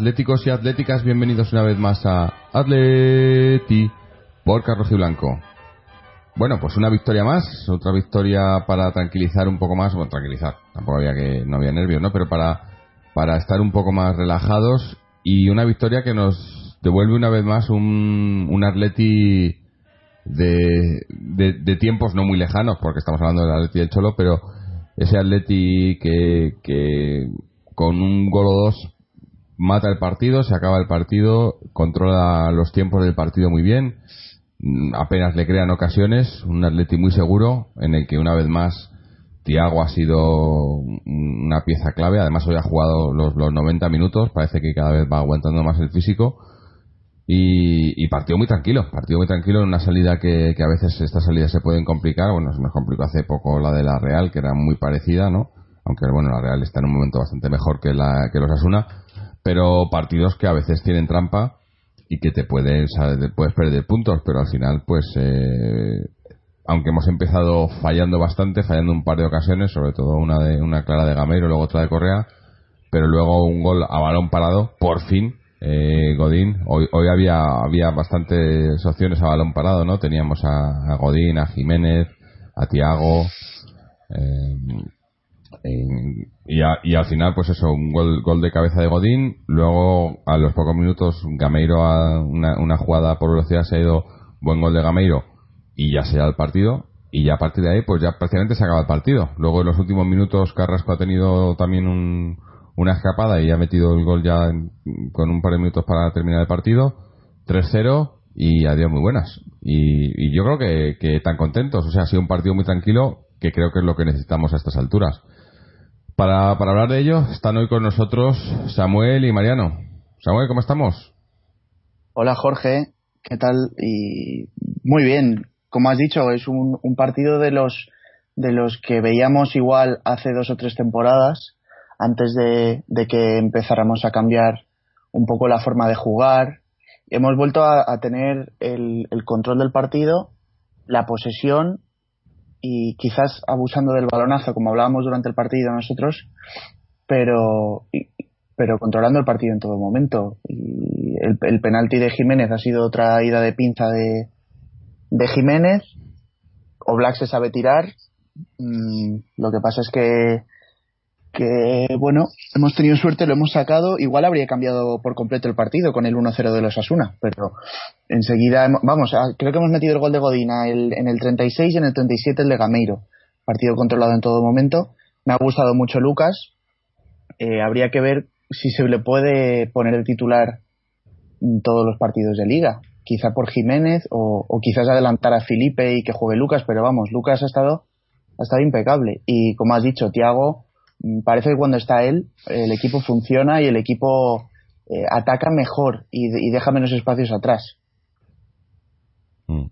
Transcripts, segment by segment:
atléticos y atléticas, bienvenidos una vez más a Atleti por Carlos y Blanco. Bueno, pues una victoria más, otra victoria para tranquilizar un poco más, bueno, tranquilizar, tampoco había que, no había nervios, ¿no? Pero para para estar un poco más relajados y una victoria que nos devuelve una vez más un, un Atleti de, de, tiempos no muy lejanos, porque estamos hablando del Atleti del Cholo, pero ese Atleti que, que con un gol o dos mata el partido, se acaba el partido, controla los tiempos del partido muy bien, apenas le crean ocasiones, un Atleti muy seguro, en el que una vez más Tiago ha sido una pieza clave. Además, hoy ha jugado los, 90 minutos. Parece que cada vez va aguantando más el físico. Y, partió muy tranquilo. Partió muy tranquilo en una salida que, a veces estas salidas se pueden complicar. Bueno, se me complicó hace poco la de la Real, que era muy parecida, ¿no? Aunque, bueno, la Real está en un momento bastante mejor que, la, que los Asuna. Pero partidos que a veces tienen trampa y que te pueden, puedes perder puntos, pero al final, pues. Eh, aunque hemos empezado fallando bastante, fallando un par de ocasiones, sobre todo una de una clara de Gameiro, luego otra de Correa, pero luego un gol a balón parado, por fin, eh, Godín. Hoy, hoy había, había bastantes opciones a balón parado, ¿no? Teníamos a, Godín, a Jiménez, a Tiago, eh, y, y, al final, pues eso, un gol, gol de cabeza de Godín. Luego, a los pocos minutos, Gameiro, a una, una jugada por velocidad se ha ido, buen gol de Gameiro y ya se da el partido y ya a partir de ahí pues ya prácticamente se acaba el partido. Luego en los últimos minutos Carrasco ha tenido también una escapada y ha metido el gol ya con un par de minutos para terminar el partido. 3-0 y adiós muy buenas. Y, yo creo que, que tan contentos. O sea, ha sido un partido muy tranquilo que creo que es lo que necesitamos a estas alturas. Para, para hablar de ello están hoy con nosotros Samuel y Mariano. Samuel, ¿cómo estamos? Hola Jorge, ¿qué tal? Y muy bien, como has dicho, es un, partido de los, de los que veíamos igual hace dos o tres temporadas, antes de, que empezáramos a cambiar un poco la forma de jugar. Hemos vuelto a, tener el, control del partido, la posesión y quizás abusando del balonazo, como hablábamos durante el partido nosotros, pero, pero controlando el partido en todo momento. Y el, el penalti de Jiménez ha sido otra ida de pinza de, de Jiménez. o Black se sabe tirar. Mm, lo que pasa es que, que, bueno, hemos tenido suerte, lo hemos sacado. Igual habría cambiado por completo el partido con el 1-0 de los Asuna, pero enseguida, vamos, ah, creo que hemos metido el gol de Godina en el 36 y en el 37 el de Gameiro. Partido controlado en todo momento. Me ha gustado mucho Lucas. Eh, habría que ver si se le puede poner el titular en todos los partidos de liga quizá por Jiménez o, quizás adelantar a Felipe y que juegue Lucas, pero vamos, Lucas ha estado, ha estado impecable. Y como has dicho, Tiago, parece que cuando está él, el equipo funciona y el equipo eh, ataca mejor y, deja menos espacios atrás. Mm.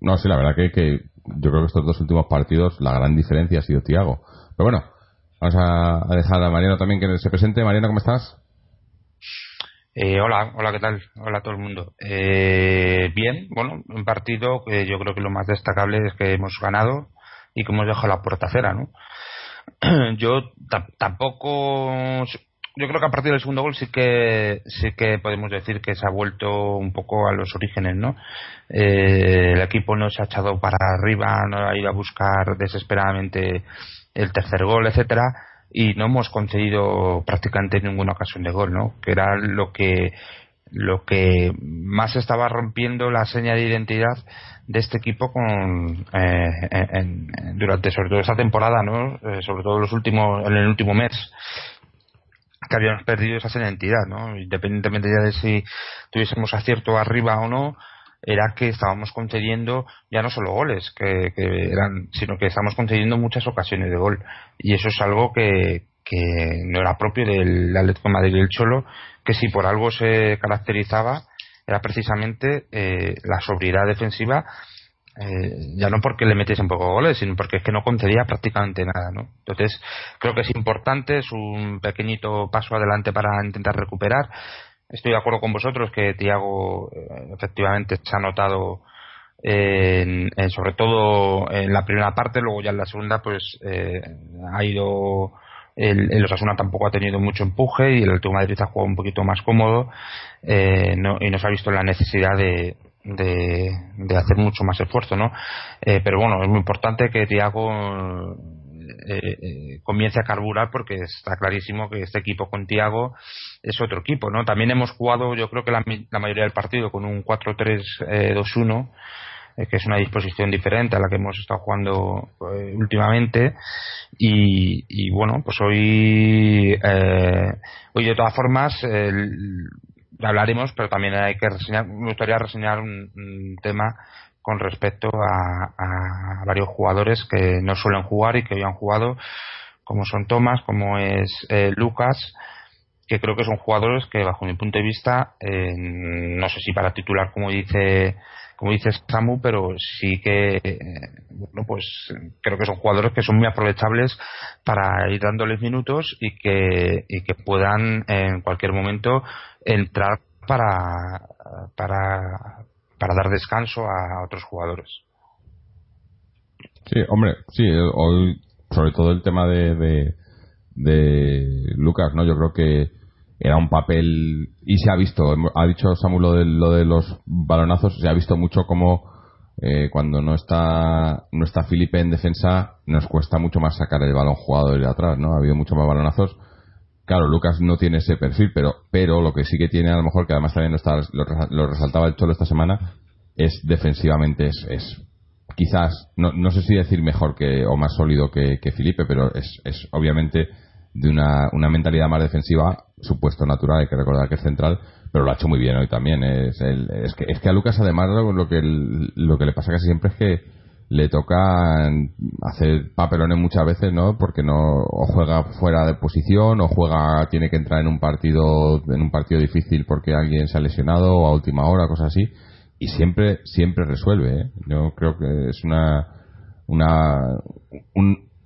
No, sí, la verdad que, que, yo creo que estos dos últimos partidos la gran diferencia ha sido Tiago. Pero bueno, vamos a, dejar a Mariano también que se presente. Mariano, ¿cómo estás? Eh, hola, hola, ¿qué tal? Hola a todo el mundo. Eh, bien, bueno, un partido que yo creo que lo más destacable es que hemos ganado y que hemos dejado la puerta cera, ¿no? yo tampoco yo creo que a partir del segundo gol sí que sí que podemos decir que se ha vuelto un poco a los orígenes, ¿no? Eh, el equipo no se ha echado para arriba, no ha ido a buscar desesperadamente el tercer gol, etcétera, y no hemos conseguido prácticamente ninguna ocasión de gol, ¿no? Que era lo que lo que más estaba rompiendo la seña de identidad de este equipo con eh, durante sobre todo esta temporada, ¿no? Eh, sobre todo los últimos en el último mes que habíamos perdido esa identidad, ¿no? Independientemente ya de si tuviésemos acierto arriba o no, era que estábamos concediendo ya no solo goles, que, eran, sino que estábamos concediendo muchas ocasiones de gol. Y eso es algo que, que no era propio del Atlético Madrid y el Cholo, que si por algo se caracterizaba era precisamente eh, la sobriedad defensiva eh, ya no porque le metiesen poco goles, sino porque es que no concedía prácticamente nada, ¿no? Entonces, creo que es importante, es un pequeñito paso adelante para intentar recuperar. Estoy de acuerdo con vosotros que Tiago eh, efectivamente se ha notado en, sobre todo en la primera parte, luego ya en la segunda, pues eh, ha ido el, el, Osasuna tampoco ha tenido mucho empuje y el Atlético Madrid ha jugado un poquito más cómodo eh, no, y nos ha visto la necesidad de, de, hacer mucho más esfuerzo, ¿no? Eh, pero bueno, es muy importante que Tiago eh, eh, comience a carburar porque está clarísimo que este equipo con Tiago es otro equipo, ¿no? También hemos jugado, yo creo que la, mayoría del partido con un 4-3-2-1 que es una disposición diferente a la que hemos estado jugando últimamente. Y, bueno pues hoy hoy de todas formas hablaremos, pero también hay que reseñar, me gustaría reseñar un, tema con respecto a, varios jugadores que no suelen jugar y que hoy han jugado, como son Tomás, como es eh, Lucas, que creo que son jugadores que bajo mi punto de vista, eh, no sé si para titular como dice como dice Samu, pero sí que eh, bueno pues creo que son jugadores que son muy aprovechables para ir dándoles minutos y que y que puedan en cualquier momento entrar para, para, para dar descanso a otros jugadores. Sí, hombre, sí, hoy sobre todo el tema de, de, de Lucas, ¿no? Yo creo que era un papel y se ha visto, ha dicho Samuel lo de, lo de los balonazos, se ha visto mucho como eh, cuando no está no está Felipe en defensa nos cuesta mucho más sacar el balón jugado de atrás, ¿no? Ha habido mucho más balonazos Claro, Lucas no tiene ese perfil, pero, pero lo que sí que tiene a lo mejor, que además también lo, está, lo, resaltaba el Cholo esta semana, es defensivamente, es, es quizás, no, no sé si decir mejor que, o más sólido que, que Felipe, pero es, es obviamente de una, una mentalidad más defensiva, supuesto natural, hay que recordar que es central, pero lo ha hecho muy bien hoy también. Es, el, es, que, es que a Lucas además lo que, lo que le pasa casi siempre es que le toca hacer papelones muchas veces, ¿no? Porque no o juega fuera de posición o juega tiene que entrar en un partido en un partido difícil porque alguien se ha lesionado o a última hora, cosas así y siempre siempre resuelve, ¿eh? Yo creo que es una una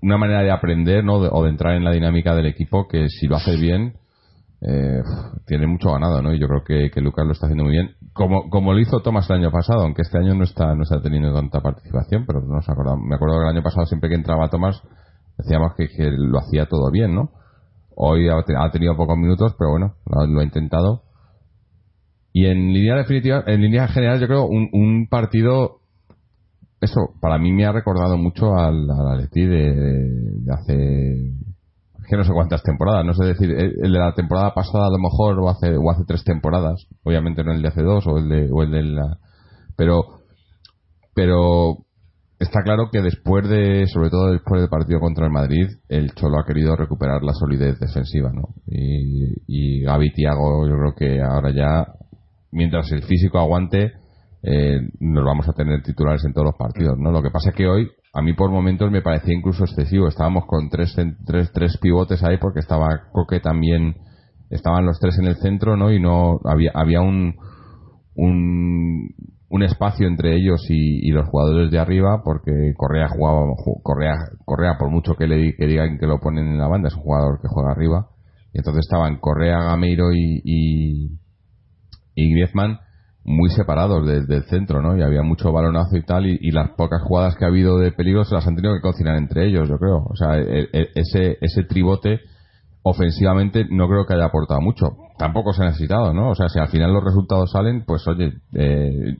una manera de aprender, ¿no? o de entrar en la dinámica del equipo que si lo hace bien eh, tiene mucho ganado, ¿no? Y yo creo que, que, Lucas lo está haciendo muy bien. Como, como lo hizo Thomas el año pasado, aunque este año no está, no está teniendo tanta participación, pero no me acuerdo que el año pasado siempre que entraba Thomas decíamos que, que lo hacía todo bien, ¿no? Hoy ha, tenido pocos minutos, pero bueno, lo, ha intentado. Y en línea definitiva, en línea general, yo creo un, un partido eso para mí me ha recordado mucho al, Atleti de, de, hace que no sé cuántas temporadas, no sé decir, el de la temporada pasada a lo mejor o hace o hace tres temporadas, obviamente no el de hace dos o el de o el de la pero pero está claro que después de sobre todo después del partido contra el Madrid, el Cholo ha querido recuperar la solidez defensiva, ¿no? Y y Gaby Tiago yo creo que ahora ya mientras el físico aguante eh, nos vamos a tener titulares en todos los partidos, ¿no? Lo que pasa es que hoy a mí por momentos me parecía incluso excesivo. Estábamos con tres, tres, tres pivotes ahí porque estaba Coque también, estaban los tres en el centro, ¿no? Y no había, había un, un, un espacio entre ellos y, y, los jugadores de arriba porque Correa jugaba, Correa, Correa por mucho que le que digan que lo ponen en la banda, es un jugador que juega arriba. Y entonces estaban Correa, Gameiro y, y, y Griezmann muy separados desde el centro, ¿no? Y había mucho balonazo y tal, y, las pocas jugadas que ha habido de peligro se las han tenido que cocinar entre ellos, yo creo. O sea, e, e, ese, ese tribote ofensivamente no creo que haya aportado mucho. Tampoco se ha necesitado, ¿no? O sea, si al final los resultados salen, pues oye, eh,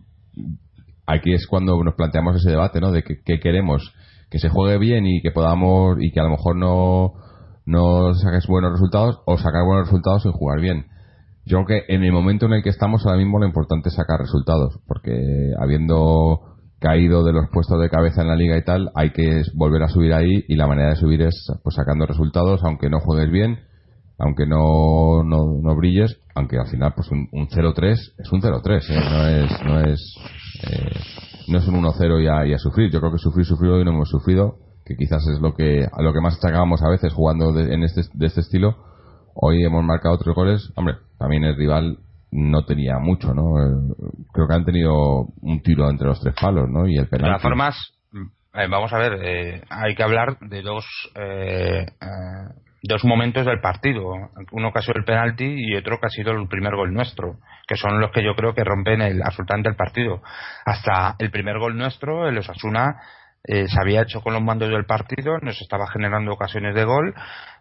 aquí es cuando nos planteamos ese debate, ¿no? De que, queremos que se juegue bien y que podamos y que a lo mejor no no saques buenos resultados o sacar buenos resultados sin jugar bien. Yo creo que en el momento en el que estamos ahora mismo lo importante es sacar resultados, porque habiendo caído de los puestos de cabeza en la liga y tal, hay que volver a subir ahí y la manera de subir es pues sacando resultados, aunque no juegues bien, aunque no, no, brilles, aunque al final pues un, 0-3 es un 0-3, ¿eh? no es no es eh, no es un 1-0 y, a, sufrir. Yo creo que sufrir sufrido y no hemos sufrido, que quizás es lo que a lo que más achacábamos a veces jugando en este de este estilo Hoy hemos marcado tres goles. Hombre, también el rival no tenía mucho, ¿no? Eh, creo que han tenido un tiro entre los tres palos, ¿no? Y el penal. De todas formas, eh, vamos a ver, eh, hay que hablar de dos dos momentos del partido. Uno que ha sido el penalti y otro que ha sido el primer gol nuestro, que son los que yo creo que rompen el absolutamente el partido. Hasta el primer gol nuestro, el Osasuna eh, se había hecho con los mandos del partido, nos estaba generando ocasiones de gol,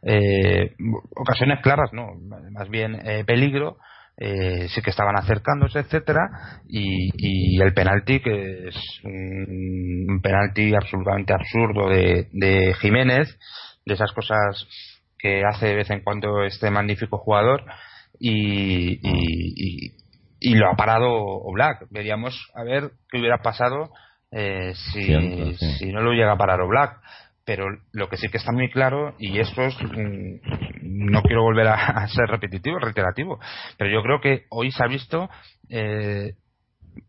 eh, ocasiones claras, no, más bien eh, peligro, sí que estaban acercándose, etcétera, y, el penalti que es un, penalti absolutamente absurdo de, de, Jiménez, de esas cosas que hace de vez en cuando este magnífico jugador, y, y, y lo ha parado Black. Veríamos a ver qué hubiera pasado eh, si, si, no lo llega a parar Black pero lo que sí que está muy claro y esto es mm, no quiero volver a, ser repetitivo reiterativo pero yo creo que hoy se ha visto eh,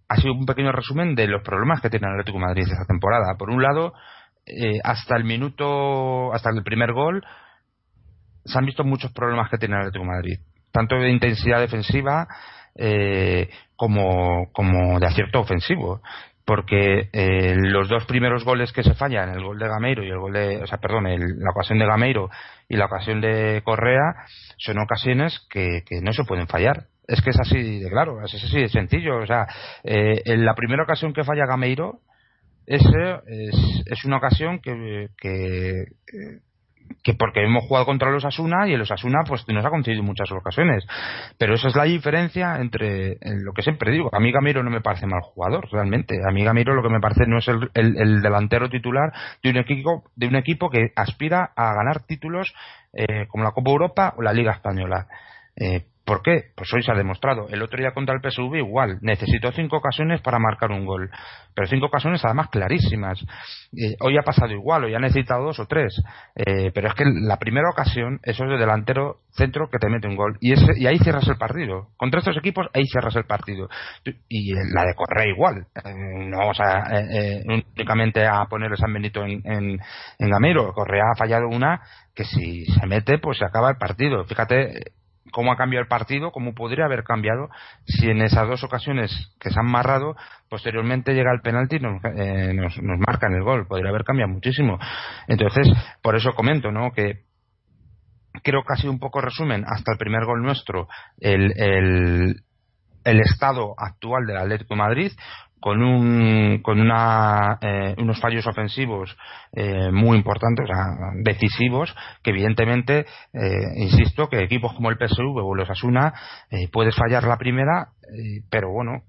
ha sido un pequeño resumen de los problemas que tiene el Atlético de Madrid esta temporada. Por un lado eh, hasta el minuto hasta el primer gol se han visto muchos problemas que tiene el Atlético de Madrid tanto de intensidad defensiva eh, como, como de acierto ofensivo porque eh, los dos primeros goles que se fallan, el gol de Gameiro y el gol de, o sea, perdón, la ocasión de Gameiro y la ocasión de Correa, son ocasiones que, no se pueden fallar. Es que es así de claro, es así de sencillo. O sea, eh, en la primera ocasión que falla Gameiro, ese es, es una ocasión que, que, que porque hemos jugado contra los Asuna y el Osasuna pues nos ha concedido muchas ocasiones. Pero esa es la diferencia entre lo que siempre digo a mí Gamiro no me parece mal jugador realmente. A mí Gamiro lo que me parece no es el, el, delantero titular de un equipo de un equipo que aspira a ganar títulos eh, como la Copa Europa o la Liga Española. Eh, ¿Por qué? Pues hoy se ha demostrado. El otro día contra el PSV igual. Necesitó cinco ocasiones para marcar un gol. Pero cinco ocasiones además clarísimas. Eh, hoy ha pasado igual, hoy ha necesitado dos o tres. Eh, pero es que la primera ocasión, eso es de delantero centro que te mete un gol. Y, ese, y ahí cierras el partido. Contra estos equipos, ahí cierras el partido. Y la de Correa igual. Eh, no vamos a, únicamente a poner el San Benito en, en, en Gamero. Correa ha fallado una que si se mete, pues se acaba el partido. Fíjate cómo ha cambiado el partido, cómo podría haber cambiado si en esas dos ocasiones que se han marrado, posteriormente llega el penalti y nos, eh, nos, marcan el gol. Podría haber cambiado muchísimo. Entonces, por eso comento, ¿no? Que creo que ha sido un poco resumen hasta el primer gol nuestro el, el, el estado actual del Atlético Madrid con, un, con una, eh, unos fallos ofensivos eh, muy importantes, decisivos, que evidentemente, eh, insisto, que equipos como el PSV o los Asuna puedes fallar la primera, pero bueno,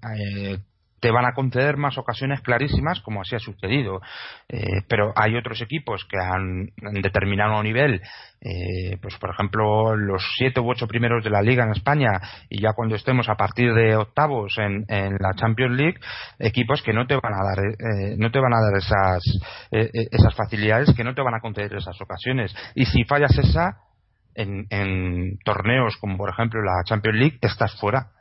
te van a conceder más ocasiones clarísimas, como así ha sucedido. Eh, pero hay otros equipos que han, en determinado nivel, eh, pues por ejemplo, los siete u ocho primeros de la liga en España, y ya cuando estemos a partir de octavos en, la Champions League, equipos que no te van a dar, eh, no te van a dar esas, esas facilidades, que no te van a conceder esas ocasiones. Y si fallas esa, en, en torneos como por ejemplo la Champions League, estás fuera.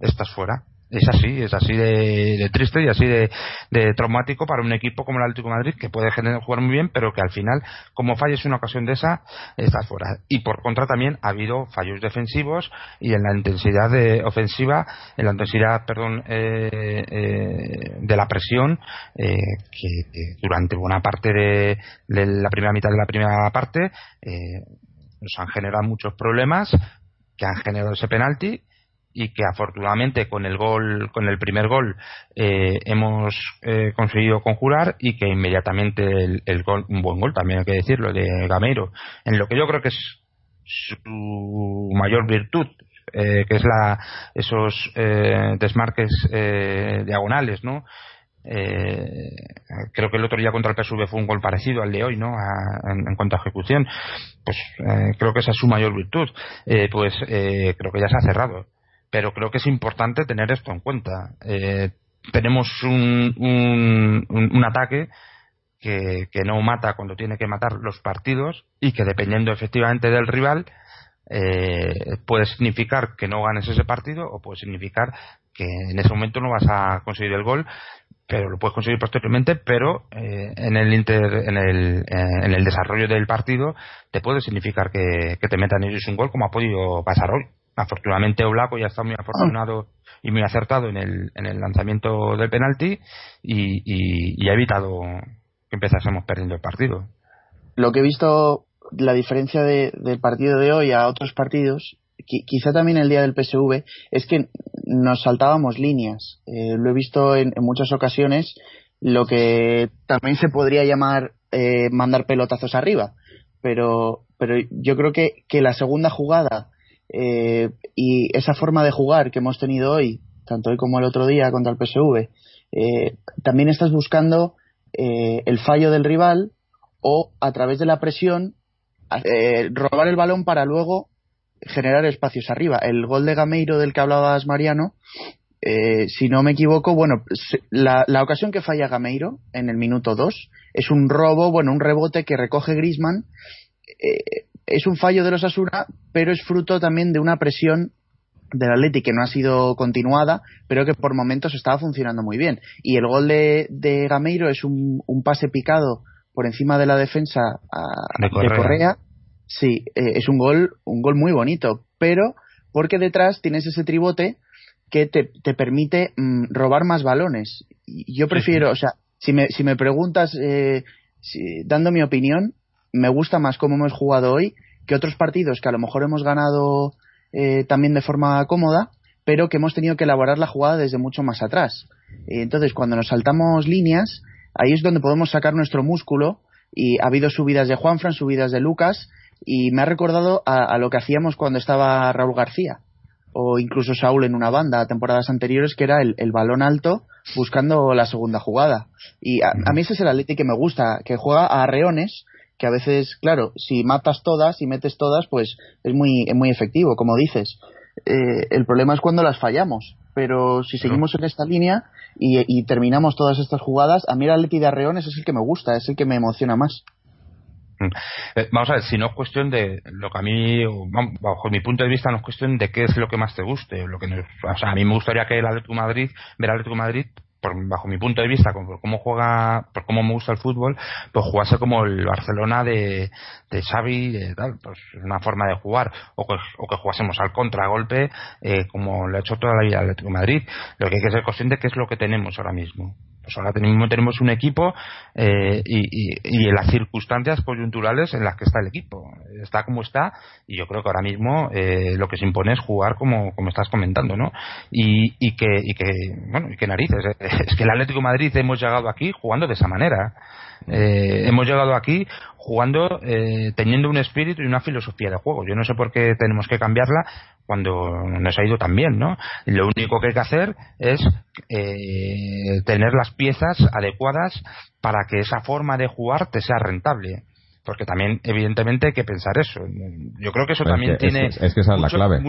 Estás fuera es así, es así de, triste y así de, traumático para un equipo como el Atlético de Madrid que puede jugar muy bien, pero que al final, como falles una ocasión de esa, está fuera. Y por contra también ha habido fallos defensivos y en la intensidad de ofensiva, en la intensidad, perdón, eh, eh, de la presión, eh, que, durante buena parte de, la primera mitad de la primera parte nos han generado muchos problemas que han generado ese penalti y que afortunadamente con el gol con el primer gol eh, hemos eh, conseguido conjurar y que inmediatamente el, gol un buen gol también hay que decirlo de Gameiro en lo que yo creo que es su mayor virtud eh, que es la esos desmarques diagonales no creo que el otro día contra el PSV fue un gol parecido al de hoy, ¿no? en, cuanto a ejecución, pues creo que esa es su mayor virtud. pues creo que ya se ha cerrado pero creo que es importante tener esto en cuenta. Eh, tenemos un, un, ataque que, no mata cuando tiene que matar los partidos y que dependiendo efectivamente del rival eh, puede significar que no ganes ese partido o puede significar que en ese momento no vas a conseguir el gol pero lo puedes conseguir posteriormente pero eh, en el en el en el desarrollo del partido te puede significar que, que te metan ellos un gol como ha podido pasar hoy afortunadamente Olaco ya está muy afortunado y muy acertado en el, en el lanzamiento del penalti y, ha evitado que empezásemos perdiendo el partido. Lo que he visto, la diferencia del partido de hoy a otros partidos, quizá también el día del PSV, es que nos saltábamos líneas. Eh, lo he visto en, muchas ocasiones, lo que también se podría llamar eh, mandar pelotazos arriba. Pero, pero yo creo que, que la segunda jugada eh, y esa forma de jugar que hemos tenido hoy, tanto hoy como el otro día contra el PSV, eh, también estás buscando eh, el fallo del rival o a través de la presión robar el balón para luego generar espacios arriba. El gol de Gameiro del que hablabas, Mariano, si no me equivoco, bueno, la, la, ocasión que falla Gameiro en el minuto 2 es un robo, bueno, un rebote que recoge Grisman es un fallo de los Asuna, pero es fruto también de una presión del Atleti que no ha sido continuada, pero que por momentos estaba funcionando muy bien. Y el gol de, de Gameiro es un, pase picado por encima de la defensa de, Correa. Sí, eh, es un gol, un gol muy bonito, pero porque detrás tienes ese tribote que te, te permite mm, robar más balones. Yo prefiero, o sea, si me, si me preguntas, eh, dando mi opinión, me gusta más cómo hemos jugado hoy que otros partidos que a lo mejor hemos ganado eh, también de forma cómoda, pero que hemos tenido que elaborar la jugada desde mucho más atrás. entonces, cuando nos saltamos líneas, ahí es donde podemos sacar nuestro músculo y ha habido subidas de Juanfran, subidas de Lucas y me ha recordado a, lo que hacíamos cuando estaba Raúl García o incluso Saúl en una banda temporadas anteriores que era el, balón alto buscando la segunda jugada y a, a, mí ese es el Atleti que me gusta que juega a reones que a veces, claro, si matas todas y metes todas, pues es muy, muy efectivo, como dices. Eh, el problema es cuando las fallamos, pero si seguimos en esta línea y, terminamos todas estas jugadas, a mí el Atleti de Arreones es el que me gusta, es el que me emociona más. Mm. Eh, vamos a ver, si no es cuestión de lo que a mí, bajo mi punto de vista, no es cuestión de qué es lo que más te guste. Lo que o sea, a mí me gustaría que el Atlético Madrid, ver al Atlético Madrid por, bajo mi punto de vista, por cómo juega, por cómo me gusta el fútbol, pues jugase como el Barcelona de, de Xavi, de tal, pues una forma de jugar, o que, o que jugásemos al contragolpe, eh, como lo ha hecho toda la vida el Atlético Madrid. Lo que hay que ser consciente que es lo que tenemos ahora mismo. Pues ahora tenemos, tenemos un equipo eh, y, y, las circunstancias coyunturales en las que está el equipo. Está como está y yo creo que ahora mismo eh, lo que se impone es jugar como, como estás comentando, ¿no? Y, y, que, y que, bueno, y que narices. Eh, es que el Atlético Madrid hemos llegado aquí jugando de esa manera. Eh, hemos llegado aquí jugando, eh, teniendo un espíritu y una filosofía de juego. Yo no sé por qué tenemos que cambiarla cuando nos ha ido tan bien, ¿no? Lo único que hay que hacer es eh, tener las piezas adecuadas para que esa forma de jugar te sea rentable. Porque también evidentemente hay que pensar eso. Yo creo que eso también tiene es, que esa es la clave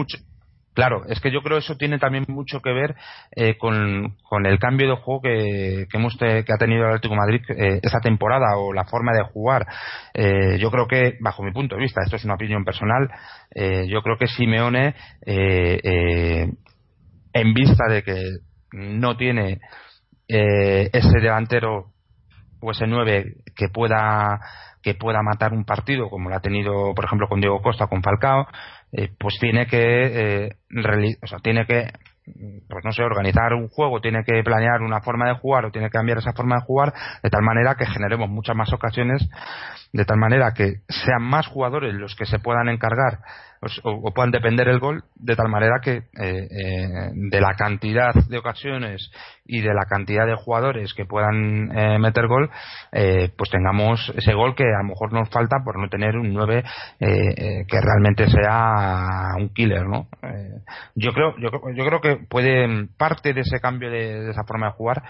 Claro, es que yo creo que eso tiene también mucho que ver eh, con, el cambio de juego que, hemos que ha tenido el Atlético Madrid eh, esa temporada o la forma de jugar. Eh, yo creo que, bajo mi punto de vista, esto es una opinión personal, yo creo que Simeone, en vista de que no tiene ese delantero o ese 9 que pueda que pueda matar un partido como lo ha tenido por ejemplo con Diego Costa con Falcao eh, pues tiene que eh, o sea, tiene que pues no sé, organizar un juego, tiene que planear una forma de jugar o tiene que cambiar esa forma de jugar de tal manera que generemos muchas más ocasiones, de tal manera que sean más jugadores los que se puedan encargar pues, o, puedan depender el gol de tal manera que eh, eh, de la cantidad de ocasiones y de la cantidad de jugadores que puedan eh, meter gol pues tengamos ese gol que a lo mejor nos falta por no tener un 9 que realmente sea un killer no yo creo yo, yo creo que puede parte de ese cambio de, esa forma de jugar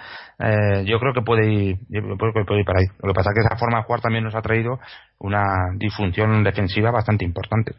yo creo que puede ir puede ir para ahí. Lo que pasa es que esa forma de jugar también nos ha traído una disfunción defensiva bastante importante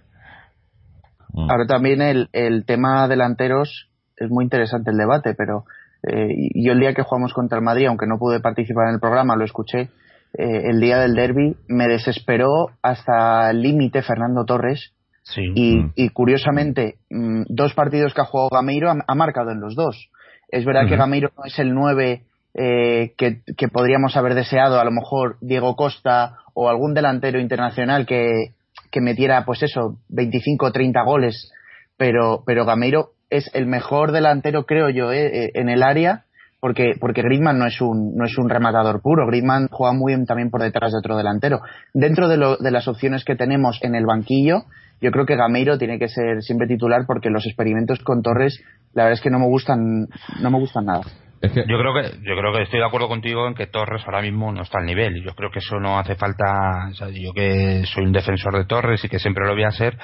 Mm. Ahora también el, el tema delanteros es muy interesante el debate, pero eh, yo el día que jugamos contra el Madrid, aunque no pude participar en el programa, lo escuché, eh, el día del derby me desesperó hasta el límite Fernando Torres. Y, mm. y, curiosamente, mm, dos partidos que ha jugado Gameiro ha, marcado en los dos. Es verdad que Gameiro no es el 9 eh, que, que, podríamos haber deseado, a lo mejor Diego Costa o algún delantero internacional que, que metiera, pues eso, 25 o 30 goles, pero, pero Gameiro es el mejor delantero, creo yo, eh, eh, en el área, porque, porque Griezmann no es, un, no es un rematador puro. Griezmann juega muy bien también por detrás de otro delantero. Dentro de, lo, de las opciones que tenemos en el banquillo, yo creo que Gameiro tiene que ser siempre titular porque los experimentos con Torres, la verdad es que no me gustan, no me gustan nada. Yo creo que yo creo que estoy de acuerdo contigo en que Torres ahora mismo no está al nivel y yo creo que eso no hace falta. yo que soy un defensor de Torres y que siempre lo voy a ser,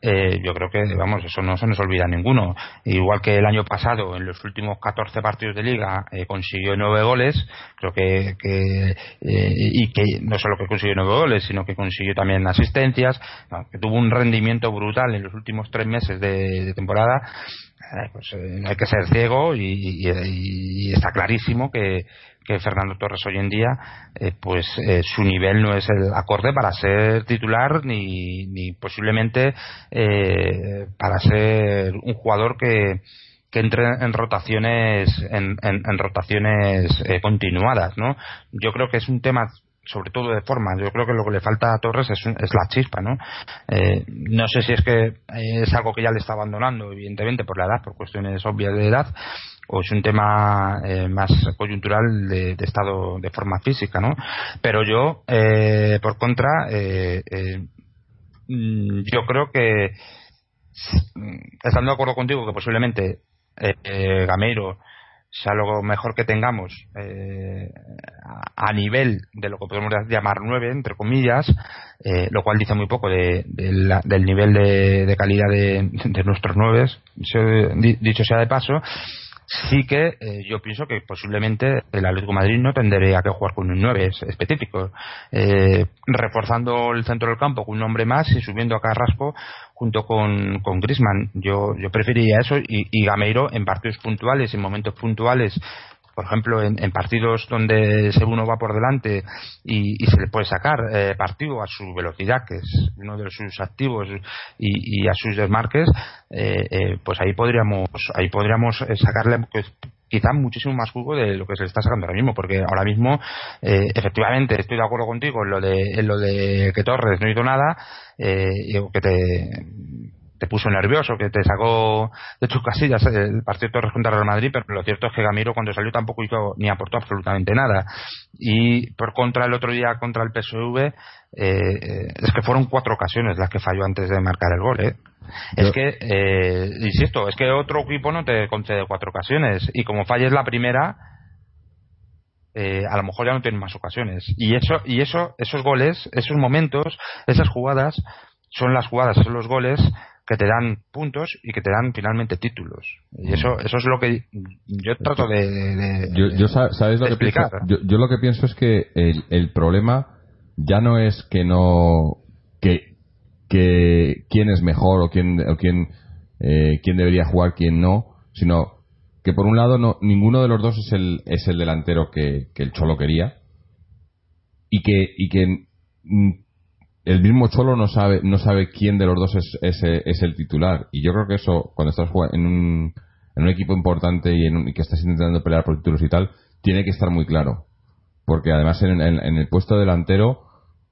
eh, yo creo que, vamos, eso no se nos olvida ninguno. Igual que el año pasado, en los últimos 14 partidos de liga, eh, consiguió nueve goles, creo que, que eh, y que no solo que consiguió nueve goles, sino que consiguió también asistencias, que tuvo un rendimiento brutal en los últimos tres meses de, temporada. Pues hay que ser ciego y está clarísimo que, Fernando Torres hoy en día, eh, pues eh, su nivel no es el acorde para ser titular ni, ni posiblemente eh, para ser un jugador que, que entre en rotaciones en, en, rotaciones continuadas, ¿no? Yo creo que es un tema sobre todo de forma. Yo creo que lo que le falta a Torres es, es la chispa, ¿no? no sé si es que es algo que ya le está abandonando, evidentemente, por la edad, por cuestiones obvias de edad, o es un tema eh, más coyuntural de, estado de forma física, ¿no? Pero yo, eh, por contra, eh, mm, yo creo que estando de acuerdo contigo que posiblemente Gameiro sea lo mejor que tengamos a nivel de lo que podemos llamar nueve, entre comillas, lo cual dice muy poco de, del nivel de, calidad de, nuestros nueve, dicho sea de paso, sí que eh, yo pienso que posiblemente el Atlético Madrid no tendría que jugar con un 9 específico, eh, reforzando el centro del campo con un hombre más y subiendo a Carrasco junto con, con Grisman. Yo, yo preferiría eso y, y Gameiro en partidos puntuales, en momentos puntuales por ejemplo, en, partidos donde ese uno va por delante y, se le puede sacar eh, partido a su velocidad, que es uno de sus activos, y, a sus desmarques, eh, eh, pues ahí podríamos, ahí podríamos sacarle pues, quizá muchísimo más jugo de lo que se le está sacando ahora mismo, porque ahora mismo, efectivamente, estoy de acuerdo contigo en lo de, en lo de que Torres no hizo nada, eh, que te te puso nervioso, que te sacó de tus casillas el partido Torres contra Real Madrid, pero lo cierto es que Gamiro cuando salió tampoco hizo ni aportó absolutamente nada. Y por contra el otro día contra el PSV, eh, eh, es que fueron cuatro ocasiones las que falló antes de marcar el gol. ¿eh? Es que, eh, insisto, es que otro equipo no te concede cuatro ocasiones y como falles la primera, eh, a lo mejor ya no tienen más ocasiones. Y eso, y eso, esos goles, esos momentos, esas jugadas, son las jugadas, son los goles que te dan puntos y que te dan finalmente títulos. Y eso eso es lo que yo trato de, yo, ¿sabes lo que explicar. Pienso? Yo, lo que pienso es que el, el problema ya no es que no que que quién es mejor o quién o quién eh, quién debería jugar quién no sino que por un lado no ninguno de los dos es el es el delantero que, que el cholo quería y que y que mm, el mismo Cholo no sabe no sabe quién de los dos es, es, el titular. Y yo creo que eso, cuando estás en un, en un equipo importante y, en que estás intentando pelear por títulos y tal, tiene que estar muy claro. Porque además en, el puesto delantero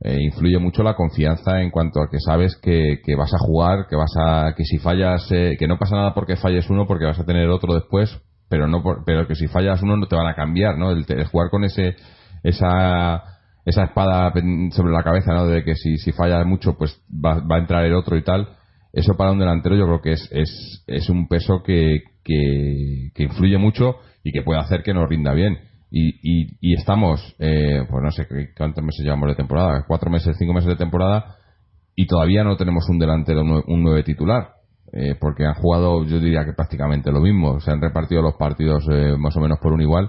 eh, influye mucho la confianza en cuanto a que sabes que, que vas a jugar, que vas a que si fallas, eh, que no pasa nada porque falles uno, porque vas a tener otro después pero no pero que si fallas uno no te van a cambiar, ¿no? El, jugar con ese esa esa espada sobre la cabeza, ¿no? De que si, si falla mucho, pues va, va a entrar el otro y tal. Eso para un delantero yo creo que es, es, es un peso que, que, que influye mucho y que puede hacer que nos rinda bien. Y, y, y estamos, eh, pues no sé cuántos meses llevamos de temporada, cuatro meses, cinco meses de temporada, y todavía no tenemos un delantero, un nueve titular. Eh, porque han jugado, yo diría que prácticamente lo mismo. Se han repartido los partidos eh, más o menos por un igual.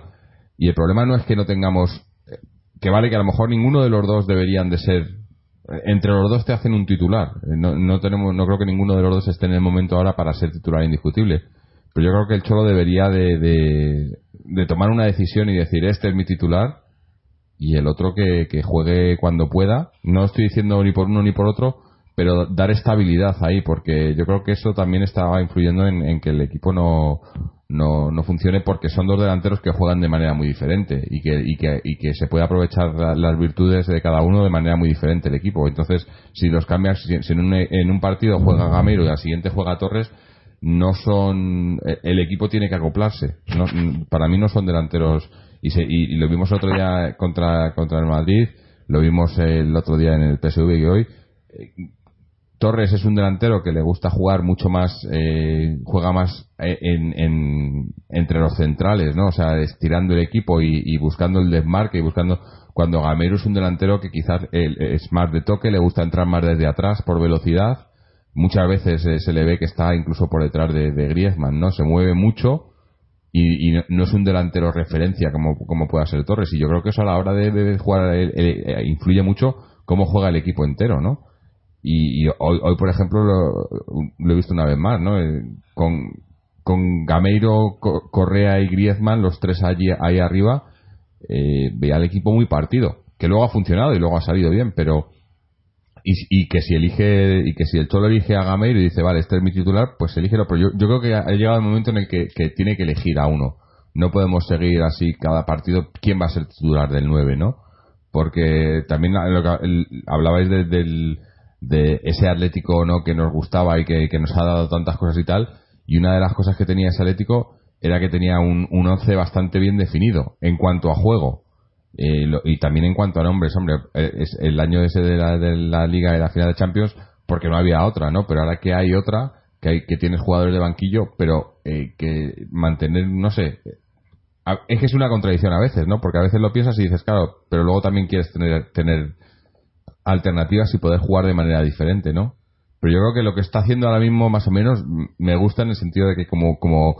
Y el problema no es que no tengamos. Eh, que vale que a lo mejor ninguno de los dos deberían de ser. Entre los dos te hacen un titular. No, no, tenemos, no creo que ninguno de los dos esté en el momento ahora para ser titular indiscutible. Pero yo creo que el Cholo debería de, de, tomar una decisión y decir: Este es mi titular. Y el otro que, que juegue cuando pueda. No estoy diciendo ni por uno ni por otro pero dar estabilidad ahí, porque yo creo que eso también estaba influyendo en, que el equipo no, no, no, funcione, porque son dos delanteros que juegan de manera muy diferente y que, y que, y que se puede aprovechar las virtudes de cada uno de manera muy diferente el equipo. Entonces, si los cambias, si, en, un, en un partido juega Gamero y al siguiente juega Torres, no son el equipo tiene que acoplarse para mí no son delanteros y, y, lo vimos el otro día contra contra el Madrid lo vimos el otro día en el PSV y hoy Torres es un delantero que le gusta jugar mucho más, eh, juega más eh, en, entre los centrales, ¿no? O sea, estirando el equipo y, buscando el desmarque y buscando. Cuando Gamero es un delantero que quizás es más de toque, le gusta entrar más desde atrás por velocidad. Muchas veces eh, se le ve que está incluso por detrás de, Griezmann, ¿no? Se mueve mucho y, no, es un delantero referencia como, como pueda ser Torres. Y yo creo que eso a la hora de, jugar influye mucho cómo juega el equipo entero, ¿no? Y, hoy, hoy, por ejemplo, lo, he visto una vez más, ¿no? Eh, con, con Gameiro, Correa y Griezmann, los tres allí, ahí arriba, eh, veía al equipo muy partido, que luego ha funcionado y luego ha salido bien, pero y, que si elige y que si el Cholo elige a Gameiro y dice vale este es mi titular pues elígelo pero yo, yo creo que ha llegado el momento en el que, tiene que elegir a uno no podemos seguir así cada partido quién va a ser titular del 9 no porque también lo que, hablabais del de ese Atlético no que nos gustaba y que, nos ha dado tantas cosas y tal. Y una de las cosas que tenía ese Atlético era que tenía un, un once bastante bien definido en cuanto a juego. Eh, y también en cuanto a nombres, hombre, eh, es el año ese de la, de la Liga y la final de Champions, porque no había otra, ¿no? Pero ahora que hay otra, que, hay, que tienes jugadores de banquillo, pero eh, que mantener, no sé, es que es una contradicción a veces, ¿no? Porque a veces lo piensas y dices, claro, pero luego también quieres tener, tener alternativas y poder jugar de manera diferente, ¿no? Pero yo creo que lo que está haciendo ahora mismo, más o menos, me gusta en el sentido de que como, como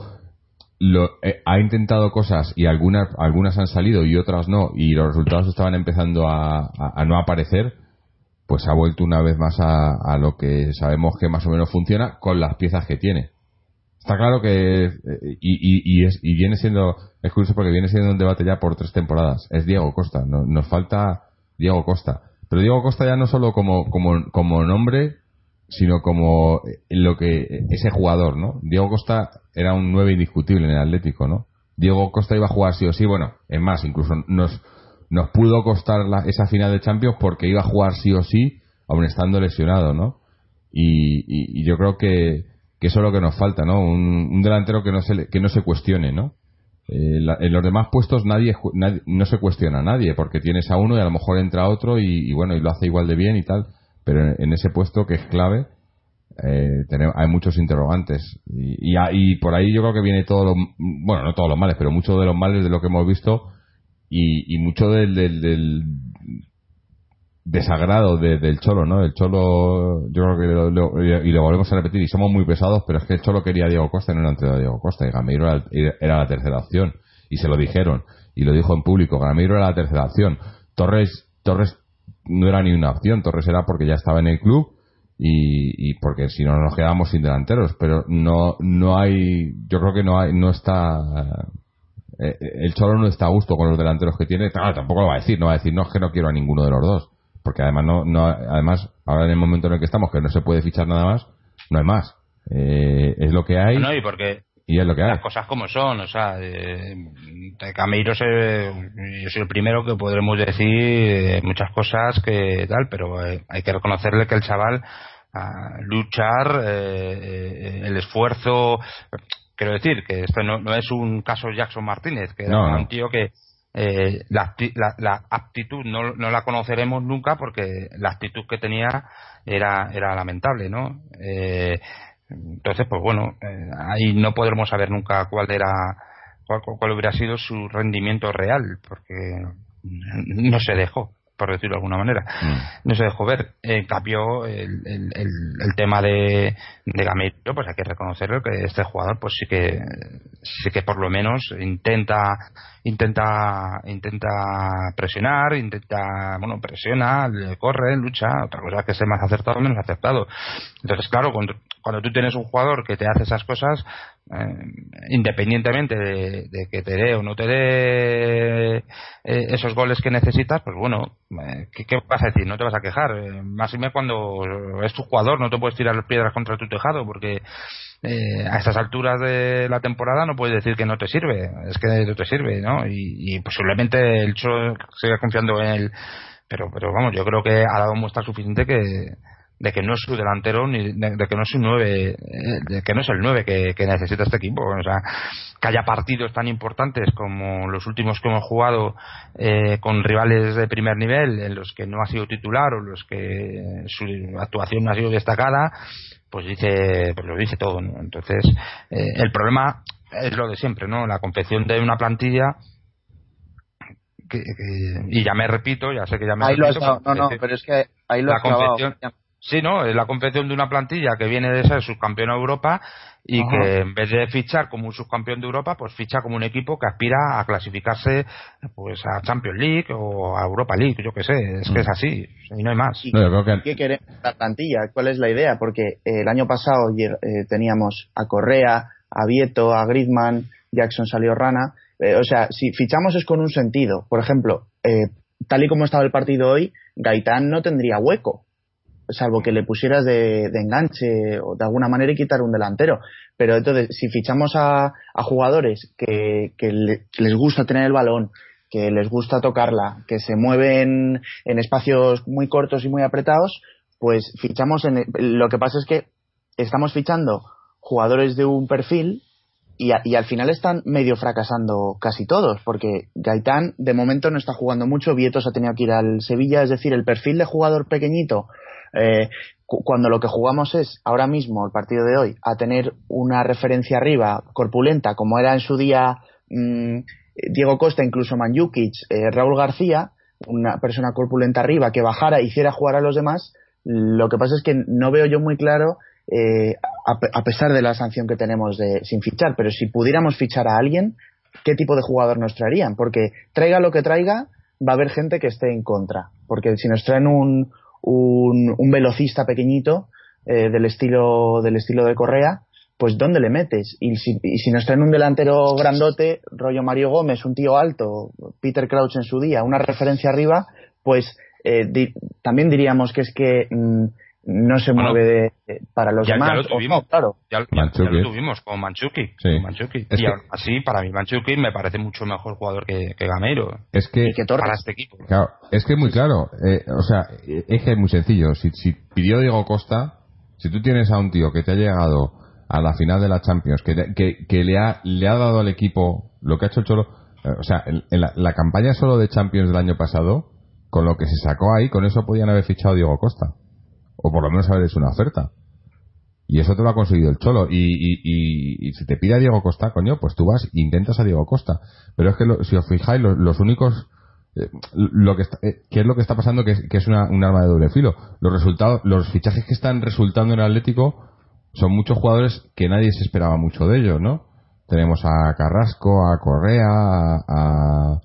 lo, eh, ha intentado cosas y algunas, algunas han salido y otras no, y los resultados estaban empezando a, no aparecer, pues ha vuelto una vez más a, lo que sabemos que más o menos funciona con las piezas que tiene. Está claro que, eh, y, y, es, y viene siendo, es curioso porque viene siendo un debate ya por tres temporadas, es Diego Costa, nos falta Diego Costa pero Diego Costa ya no solo como, como, como nombre, sino como lo que ese jugador, ¿no? Diego Costa era un 9 indiscutible en el Atlético, ¿no? Diego Costa iba a jugar sí o sí, bueno, es más, incluso nos, nos pudo costar esa final de Champions porque iba a jugar sí o sí, aun estando lesionado, ¿no? Y, y, yo creo que, que, eso es lo que nos falta, ¿no? Un, un delantero que no se, que no se cuestione, ¿no? Eh, en los demás puestos nadie, no se cuestiona a nadie porque tienes a uno y a lo mejor entra otro y, bueno y lo hace igual de bien y tal. Pero en, ese puesto que es clave eh, hay muchos interrogantes. Y, y, por ahí yo creo que viene todo lo bueno no todos los males pero muchos de los males de lo que hemos visto y, mucho del, del, desagrado del Cholo, ¿no? El Cholo, yo creo que y lo volvemos a repetir, y somos muy pesados, pero es que el Cholo quería a Diego Costa no era entre Diego Costa, y Gameiro era, la tercera opción, y se lo dijeron, y lo dijo en público, Gameiro era la tercera opción. Torres, Torres no era ni una opción, Torres era porque ya estaba en el club, y, y porque si no nos quedábamos sin delanteros, pero no, no hay, yo creo que no hay, no está, eh, el Cholo no está a gusto con los delanteros que tiene, claro, tampoco lo va a decir, no va a decir, no es que no quiero a ninguno de los dos porque además no, no además ahora en el momento en el que estamos que no se puede fichar nada más no hay más. Eh, es lo que hay no, y porque y es lo que hay. las cosas como son o sea eh, Camilo yo soy el primero que podremos decir eh, muchas cosas que tal pero eh, hay que reconocerle que el chaval a luchar el esfuerzo quiero decir que esto no, no es un caso Jackson Martínez, que era un tío que eh, la, la, aptitud no, no, la conoceremos nunca porque la actitud que tenía era, era lamentable, ¿no? Eh, entonces, pues bueno, eh, ahí no podremos saber nunca cuál era cuál, cuál hubiera sido su rendimiento real, porque no se dejó por decirlo de alguna manera. Mm. No se dejó ver. En cambio, el, el, el, tema de, de Gameiro, pues hay que reconocerlo que este jugador, pues sí que sí que por lo menos intenta intenta intenta presionar, intenta, bueno, presiona, corre, lucha, otra cosa que sea más acertado o menos acertado. Entonces, claro, cuando, cuando tú tienes un jugador que te hace esas cosas, independientemente de, que te dé o no te dé eh, esos goles que necesitas, pues bueno, eh, ¿qué, vas a decir? No te vas a quejar. más y menos cuando es tu jugador, no te puedes tirar piedras contra tu tejado, porque a estas alturas de la temporada no puedes decir que no te sirve, es que no te sirve, ¿no? Y, posiblemente el Cho siga confiando en él, pero, pero vamos, yo creo que ha dado muestra suficiente que de que no es su delantero ni de, que no es su nueve eh, de que no es el nueve que, necesita este equipo. O sea que haya partidos tan importantes como los últimos que hemos jugado eh, con rivales de primer nivel en los que no ha sido titular o los que su actuación no ha sido destacada pues dice pues lo dice todo entonces eh, el problema es lo de siempre no la confección de una plantilla que, y ya me repito ya sé que ya me ahí repito, lo no no pero es que ahí lo la confección, Sí, ¿no? Es la confección de una plantilla que viene de ser subcampeón de Europa y que en vez de fichar como un subcampeón de Europa, pues ficha como un equipo que aspira a clasificarse pues a Champions League o a Europa League, yo qué sé, es que es mm. así y no hay más. ¿Qué quiere la plantilla? ¿Cuál es la idea? Porque eh, el año pasado eh, teníamos a Correa, a Vieto, a Griezmann, Jackson salió Rana, eh, o sea, si fichamos es con un sentido. Por ejemplo, tal y como estaba el partido hoy, Gaitán no tendría hueco salvo que le pusieras de, enganche o de alguna manera y quitar un delantero. Pero entonces, si fichamos a, jugadores que, les gusta tener el balón, que les gusta tocarla, que se mueven en espacios muy cortos y muy apretados, pues fichamos en. Lo que pasa es que estamos fichando jugadores de un perfil y, y, al final están medio fracasando casi todos, porque Gaitán de momento no está jugando mucho, Vietos ha tenido que ir al Sevilla, es decir, el perfil de jugador pequeñito eh, cuando lo que jugamos es ahora mismo, el partido de hoy, a tener una referencia arriba corpulenta, como era en su día mm, Diego Costa, incluso Manjukic, eh, Raúl García, una persona corpulenta arriba que bajara e hiciera jugar a los demás, lo que pasa es que no veo yo muy claro, eh, a, pesar de la sanción que tenemos de, sin fichar, pero si pudiéramos fichar a alguien, ¿qué tipo de jugador nos traerían? Porque traiga lo que traiga, va a haber gente que esté en contra. Porque si nos traen un, un, velocista pequeñito eh, del estilo del estilo de Correa, pues ¿dónde le metes? Y si, y si nos traen un delantero grandote, rollo Mario Gómez, un tío alto, Peter Crouch en su día, una referencia arriba, pues eh, también diríamos que es que mm, no se mueve de, para los demás. Ya lo tuvimos, claro. Ya, lo tuvimos con Manchuki. y así, para mí, Manchuki me parece mucho mejor jugador que, que Gameiro. Es que, para este equipo. es que es muy claro. Eh, o sea, es que es muy sencillo. Si, si pidió Diego Costa, si tú tienes a un tío que te ha llegado a la final de la Champions, que, que, que le, ha, le ha dado al equipo lo que ha hecho el Cholo. Eh, o sea, en, la, la campaña solo de Champions del año pasado, con lo que se sacó ahí, con eso podían haber fichado a Diego Costa o por lo menos haber hecho una oferta. Y eso te lo ha conseguido el Cholo. Y, y, y, si te pide a Diego Costa, coño, pues tú vas intentas a Diego Costa. Pero es que si os fijáis, los, únicos. Eh, lo que eh, ¿Qué es lo que está pasando? Que es, que es una, un arma de doble filo. Los resultados, los fichajes que están resultando en el Atlético son muchos jugadores que nadie se esperaba mucho de ellos, ¿no? Tenemos a Carrasco, a Correa, a, a,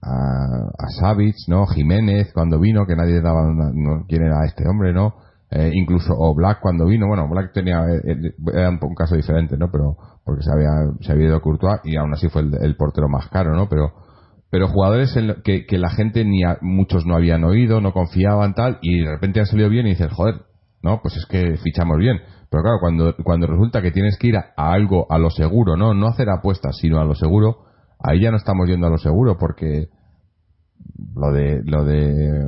a, ¿no? Jiménez cuando vino, que nadie daba no, quién era este hombre, ¿no? Eh, incluso o Black cuando vino bueno Black tenía eh, eh, era un, caso diferente no pero porque se había se había ido a Courtois y aún así fue el, portero más caro no pero pero jugadores en que, que, la gente ni muchos no habían oído no confiaban tal y de repente han salido bien y dices joder no pues es que fichamos bien pero claro cuando cuando resulta que tienes que ir a, algo a lo seguro no no hacer apuestas sino a lo seguro ahí ya no estamos yendo a lo seguro porque lo de lo de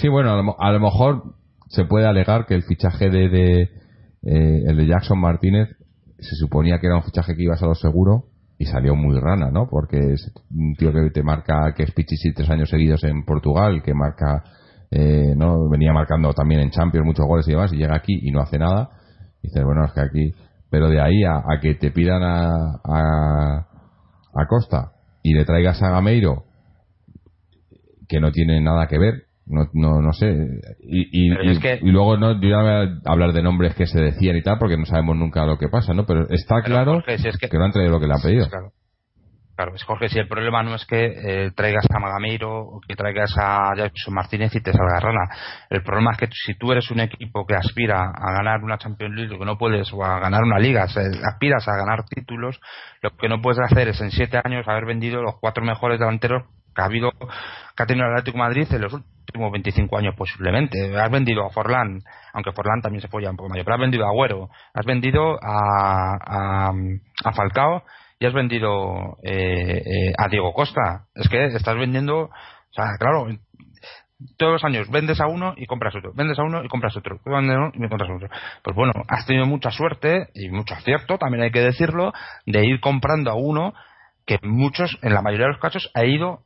sí bueno a lo mejor se puede alegar que el fichaje de, de eh, el de Jackson Martínez se suponía que era un fichaje que iba a lo seguro y salió muy rana, ¿no? Porque es un tío que te marca que es Pichichi tres años seguidos en Portugal, que marca, eh, ¿no? Venía marcando también en Champions muchos goles y demás, y llega aquí y no hace nada. Y dices, bueno, es que aquí, pero de ahí a, que te pidan a, a, a Costa y le traigas a Gameiro, que no tiene nada que ver, no, no, no sé. Y, y, luego no, yo voy a hablar de nombres que se decían y tal, porque no sabemos nunca lo que pasa, ¿no? Pero está claro que, no han traído lo que le han pedido. Claro. es Jorge, si el problema no es que eh, traigas a Magameiro o que traigas a Jackson Martínez y te salga rana. El problema es que si tú eres un equipo que aspira a ganar una Champions League, lo que no puedes, o a ganar una liga, aspiras a ganar títulos, lo que no puedes hacer es en siete años haber vendido los cuatro mejores delanteros que ha habido que ha tenido el Atlético Madrid en los últimos 25 años posiblemente. Has vendido a Forlán, aunque Forlán también se ya un poco mayor, pero has vendido a Agüero, has vendido a, a, Falcao y has vendido eh, eh, a Diego Costa. Es que estás vendiendo, o sea, claro, todos los años vendes a uno y compras otro, vendes a uno y compras otro, vendes a uno y compras otro. Pues bueno, has tenido mucha suerte y mucho acierto, también hay que decirlo, de ir comprando a uno que muchos, en la mayoría de los casos, ha ido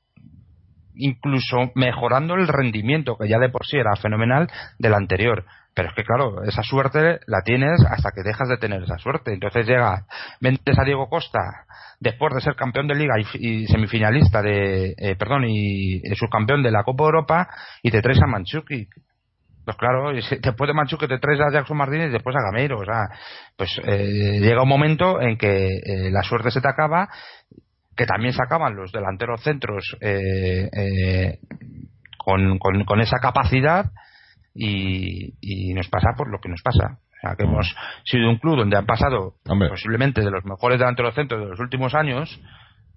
incluso mejorando el rendimiento, que ya de por sí era fenomenal, del anterior. Pero es que, claro, esa suerte la tienes hasta que dejas de tener esa suerte. Entonces llega, vendes a Diego Costa después de ser campeón de liga y, semifinalista de, eh, perdón, y, subcampeón de la Copa Europa y te traes a Manchuki. Pues claro, después de Manchuki te traes a Jackson Martínez y después a Gameiro. O sea, pues eh, llega un momento en que eh, la suerte se te acaba que también sacaban los delanteros centros eh, eh, con, con, esa capacidad y, nos pasa por lo que nos pasa. O sea, que hemos sido un club donde han pasado posiblemente de los mejores delanteros centros de los últimos años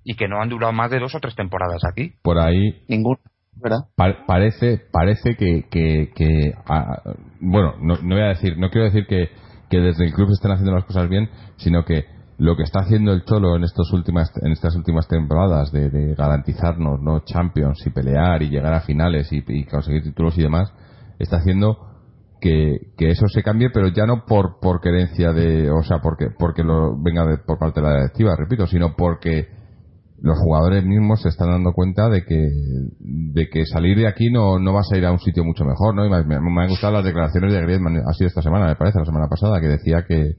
y que no han durado más de dos o tres temporadas aquí. Por ahí. Ningún. ¿verdad? parece parece que, que, ah, bueno no, no, voy a decir no quiero decir que, que desde el club estén haciendo las cosas bien sino que lo que está haciendo el Cholo en estos últimas en estas últimas temporadas de, garantizarnos no Champions y pelear y llegar a finales y, conseguir títulos y demás está haciendo que, eso se cambie pero ya no por por querencia de o sea porque porque lo venga por parte de la directiva repito sino porque los jugadores mismos se están dando cuenta de que de que salir de aquí no, no vas a ir a un sitio mucho mejor no me, me, han gustado las declaraciones de Griezmann ha sido esta semana me parece la semana pasada que decía que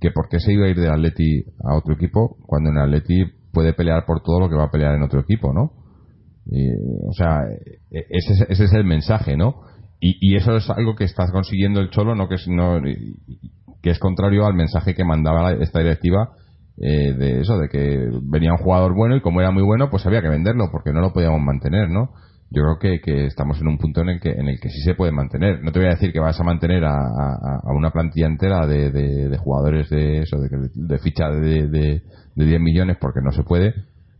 que por qué se iba a ir del Atleti a otro equipo cuando en Atleti puede pelear por todo lo que va a pelear en otro equipo, ¿no? o sea, e, ese, ese, es el mensaje, ¿no? Y, y, eso es algo que está consiguiendo el Cholo, no que es, no, que es contrario al mensaje que mandaba esta directiva eh, de eso, de que venía un jugador bueno y como era muy bueno, pues había que venderlo porque no lo podíamos mantener, ¿no? Yo creo que, que, estamos en un punto en el que en el que sí se puede mantener. No te voy a decir que vas a mantener a, a, una plantilla entera de, de, jugadores de eso, de, de ficha de, de, 10 millones porque no se puede,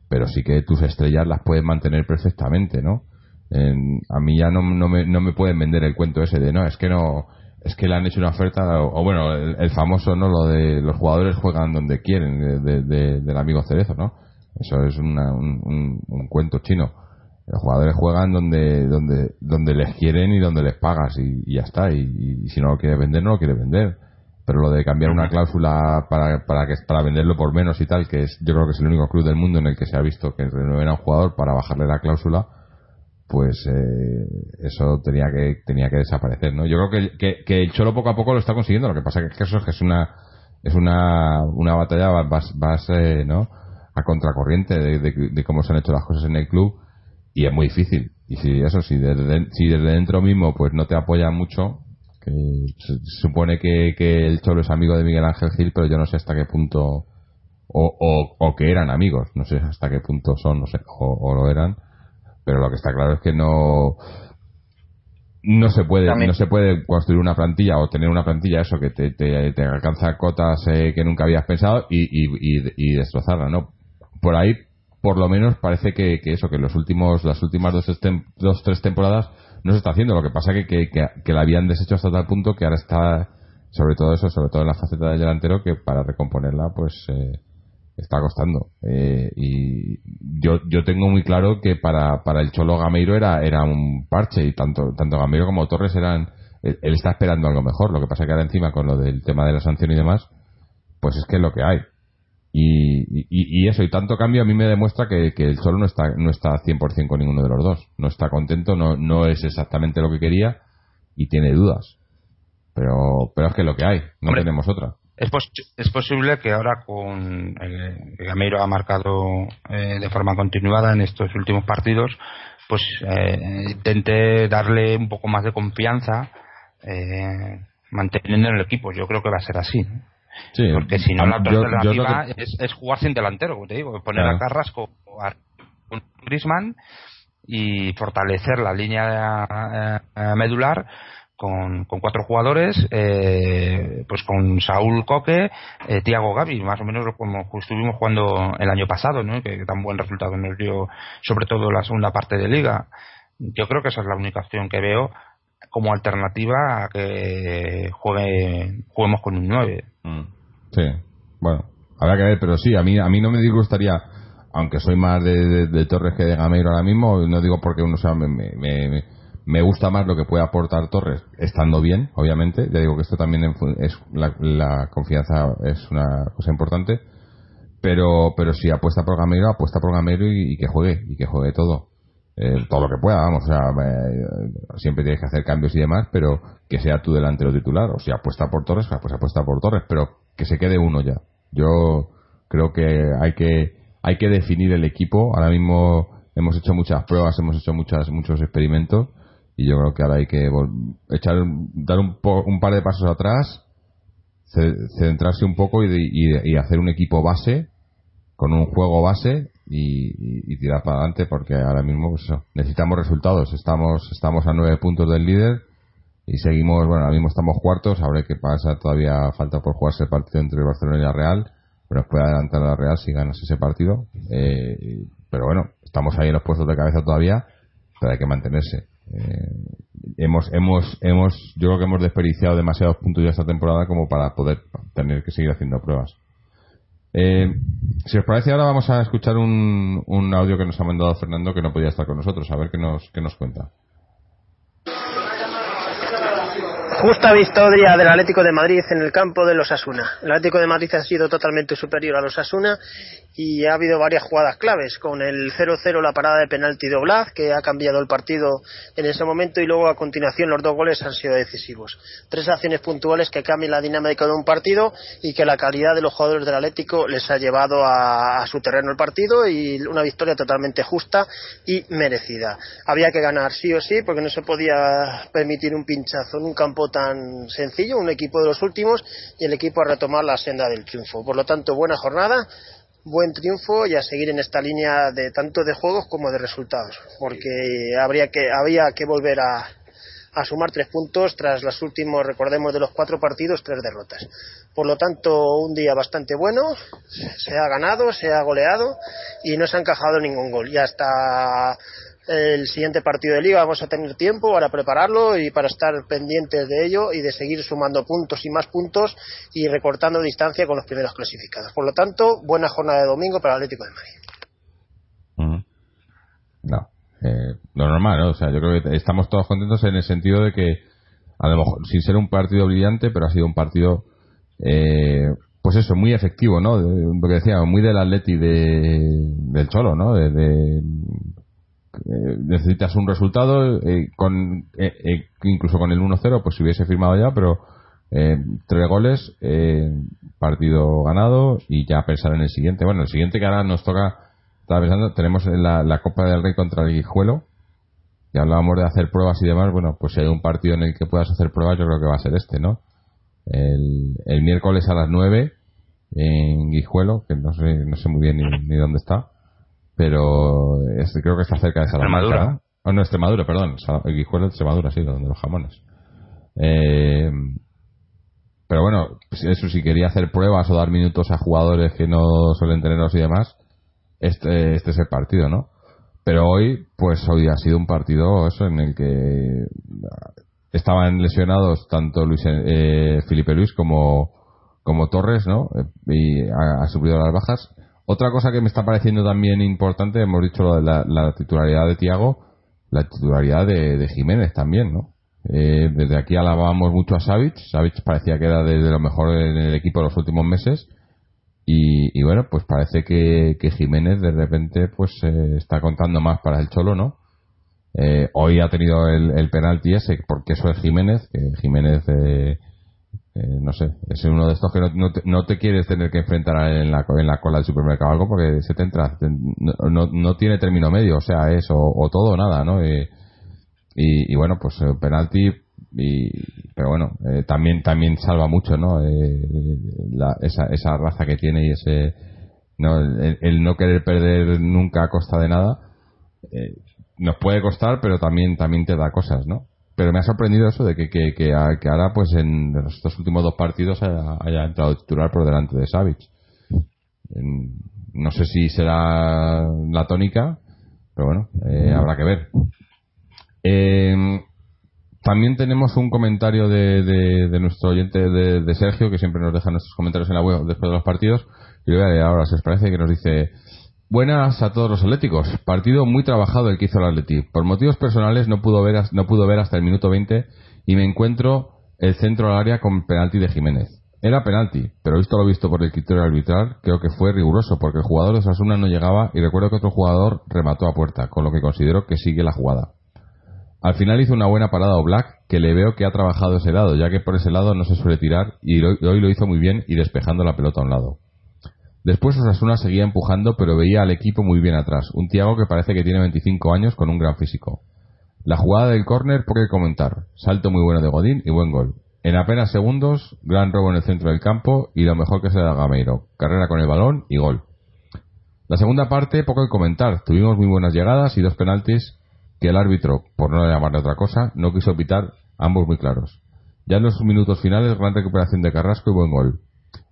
pero sí que tus estrellas las puedes mantener perfectamente, ¿no? a mí ya no, no, me, no me pueden vender el cuento ese de no, es que no, es que le han hecho una oferta, o, bueno, el, famoso, ¿no? Lo de los jugadores juegan donde quieren, de, del amigo Cerezo, ¿no? Eso es una, un, un cuento chino los jugadores juegan donde donde donde les quieren y donde les pagas y, ya está. Y, si no lo quiere vender no lo quiere vender. Pero lo de cambiar una cláusula para para que para venderlo por menos y tal que es yo creo que es el único club del mundo en el que se ha visto que renueva a un jugador para bajarle la cláusula pues eh, eso tenía que tenía que desaparecer no yo creo que, que, el cholo poco a poco lo está consiguiendo. Lo que pasa es que eso es que es una es una una batalla vas, eh, no a contracorriente de, de cómo se han hecho las cosas en el club y es muy difícil. Y si eso, si desde, si desde dentro mismo pues no te apoya mucho, que se, supone que, que, el Cholo es amigo de Miguel Ángel Gil, pero yo no sé hasta qué punto, o, o, o que eran amigos, no sé hasta qué punto son, no sé, o, lo eran, pero lo que está claro es que no, no se puede no se puede construir una plantilla o tener una plantilla eso que te, te, alcanza cotas eh, que nunca habías pensado y, y, y, y destrozarla no por ahí por lo menos parece que, eso, que los últimos, las últimas dos, dos, tres temporadas no se está haciendo. Lo que pasa que, que, que, la habían deshecho hasta tal punto que ahora está, sobre todo eso, sobre todo en la faceta del delantero, que para recomponerla, pues, eh, está costando. Eh, y yo, yo tengo muy claro que para, para el Cholo Gameiro era, era un parche y tanto, tanto Gameiro como Torres eran, él, está esperando algo mejor. Lo que pasa que ahora encima con lo del tema de la sanción y demás, pues es que es lo que hay. Y, y, y eso, y tanto cambio a mí me demuestra que, que el Cholo no está, no está 100% con ninguno de los dos. No está contento, no, no es exactamente lo que quería y tiene dudas. Pero, pero es que es lo que hay, no Hombre, tenemos otra. Es, pos- es posible que ahora con el Gameiro ha marcado eh, de forma continuada en estos últimos partidos, pues eh, intente darle un poco más de confianza eh, manteniendo en el equipo. Yo creo que va a ser así. ¿no? Sí, Porque si no, la alternativa que- es, es jugar sin delantero, como te digo, poner Claro. a Carrasco o a Grisman y fortalecer la línea eh, eh, medular con, con cuatro jugadores, eh, pues con Saúl Coque, eh, Tiago Gavi, más o menos como estuvimos jugando el año pasado, ¿no? que tan buen resultado nos dio, sobre todo la segunda parte de liga. Yo creo que esa es la única opción que veo como alternativa a que juegue, juguemos con un 9. Mm. Sí, bueno, habrá que ver, pero sí, a mí, a mí no me disgustaría, aunque soy más de, de- Torres que de Gameiro ahora mismo, no digo porque uno sea, me, me, me- me gusta más lo que puede aportar Torres, estando bien, obviamente, ya digo que esto también es la, confianza es una cosa importante, pero pero si apuesta por Gameiro, apuesta por Gameiro y que juegue, y que juegue todo. Eh, todo lo que pueda, vamos, o sea, eh, siempre tienes que hacer cambios y demás, pero que sea tu delantero titular, o si apuesta por Torres, pues apuesta por Torres, pero que se quede uno ya. Yo creo que hay que hay que definir el equipo. Ahora mismo hemos hecho muchas pruebas, hemos hecho muchas muchos experimentos y yo creo que ahora hay que echar dar un, par de pasos atrás, ce- centrarse un poco y hacer un equipo base con un juego base y, y- tirar para adelante porque ahora mismo pues necesitamos resultados. Estamos estamos a nueve puntos del líder y seguimos, bueno, ahora mismo estamos cuartos, habrá que pasa, todavía falta por jugarse el partido entre el Barcelona y la Real, pero nos puede adelantar la Real si ganas ese partido. Eh, pero bueno, estamos ahí en los puestos de cabeza todavía, pero hay que mantenerse. Eh, hemos, hemos, hemos, yo creo que hemos desperdiciado demasiados puntos ya esta temporada como para poder tener que seguir haciendo pruebas. Eh, si os parece, ahora vamos a escuchar un, un audio que nos ha mandado Fernando que no podía estar con nosotros, a ver qué nos, qué nos cuenta. Justa victoria del Atlético de Madrid en el campo de los Asuna. El Atlético de Madrid ha sido totalmente superior a los Asuna y ha habido varias jugadas claves, con el 0-0 la parada de penalti de Oblaz, que ha cambiado el partido en ese momento, y luego a continuación los dos goles han sido decisivos. Tres acciones puntuales que cambian la dinámica de un partido y que la calidad de los jugadores del Atlético les ha llevado a, a su terreno el partido y una victoria totalmente justa y merecida. Había que ganar sí o sí, porque no se podía permitir un pinchazo en un campo tan sencillo, un equipo de los últimos, y el equipo a retomar la senda del triunfo. Por lo tanto, buena jornada, buen triunfo y a seguir en esta línea de tanto de juegos como de resultados, porque habría que, había que volver a, a sumar tres puntos tras los últimos, recordemos, de los cuatro partidos, tres derrotas. Por lo tanto, un día bastante bueno, se ha ganado, se ha goleado y no se ha encajado ningún gol. Y hasta el siguiente partido de liga vamos a tener tiempo para prepararlo y para estar pendientes de ello y de seguir sumando puntos y más puntos y recortando distancia con los primeros clasificados. Por lo tanto, buena jornada de domingo para el Atlético de Madrid. No, eh, lo normal, ¿no? O sea, yo creo que estamos todos contentos en el sentido de que, a lo mejor, sin ser un partido brillante, pero ha sido un partido, eh, pues eso, muy efectivo, ¿no? De- lo que decía, muy del Atleti de, del Cholo, ¿no? De- eh, necesitas un resultado, eh, con eh, eh, incluso con el 1-0, pues si hubiese firmado ya, pero tres goles, partido ganado y ya pensar en el siguiente. Bueno, el siguiente que ahora nos toca estaba pensando, tenemos la, la Copa del Rey contra el Guijuelo. Y hablábamos de hacer pruebas y demás. Bueno, pues si hay un partido en el que puedas hacer pruebas, yo creo que va a ser este, ¿no? El, el miércoles a las 9 en Guijuelo, que no sé, no sé muy bien ni dónde está. Pero este, creo que está cerca de Salamanca. Extremadura. ¿no? Oh, no, Extremadura, perdón. Guijuelo de Extremadura, sí, donde los jamones. Eh, pero bueno, pues eso si quería hacer pruebas o dar minutos a jugadores que no suelen tenerlos y demás, este, este es el partido, ¿no? Pero hoy, pues hoy ha sido un partido eso en el que estaban lesionados tanto Luis, eh, Felipe Luis como, como Torres, ¿no? Eh, Y ha, ha sufrido las bajas. Otra cosa que me está pareciendo también importante, hemos dicho de la, la titularidad de Tiago, la titularidad de, de Jiménez también, ¿no? Eh, desde aquí alabábamos mucho a Savic. Savic parecía que era de, lo mejor en el equipo en los últimos meses. Y, bueno, pues parece que, Jiménez de repente pues eh, está contando más para el Cholo, ¿no? Eh, hoy ha tenido el, el penalti ese, porque eso es Jiménez, que Jiménez, eh, no sé, es uno de estos que no, no, te, quieres tener que enfrentar en la, en la cola del supermercado algo porque se te entra, no, no, tiene término medio, o sea, es o, todo o nada, ¿no? Y, y, bueno, pues penalti y, pero bueno eh, también también salva mucho no eh, esa, esa raza que tiene y ese no el, no querer perder nunca a costa de nada eh, nos puede costar pero también también te da cosas no pero me ha sorprendido eso de que, que, que, ahora pues en los últimos dos partidos haya, entrado titular por delante de Savic no sé si será la tónica pero bueno habrá que ver eh, también tenemos un comentario de, nuestro oyente de, Sergio, que siempre nos deja nuestros comentarios en la web después de los partidos. Y voy a leer ahora, si os parece, que nos dice: Buenas a todos los atléticos. Partido muy trabajado el que hizo el Atleti. Por motivos personales no pudo ver, no pudo ver hasta el minuto 20 y me encuentro el centro al área con penalti de Jiménez. Era penalti, pero visto lo visto por el criterio arbitral, creo que fue riguroso porque el jugador de Sasuna no llegaba y recuerdo que otro jugador remató a puerta, con lo que considero que sigue la jugada. Al final hizo una buena parada Black, que le veo que ha trabajado ese lado, ya que por ese lado no se suele tirar y hoy lo hizo muy bien y despejando la pelota a un lado. Después Osasuna seguía empujando, pero veía al equipo muy bien atrás. Un Tiago que parece que tiene 25 años con un gran físico. La jugada del córner, por qué comentar. Salto muy bueno de Godín y buen gol. En apenas segundos, gran robo en el centro del campo y lo mejor que se da Gameiro. Carrera con el balón y gol. La segunda parte, poco que comentar. Tuvimos muy buenas llegadas y dos penaltis que el árbitro, por no llamarle otra cosa, no quiso pitar ambos muy claros. Ya en los minutos finales, gran recuperación de Carrasco y buen gol.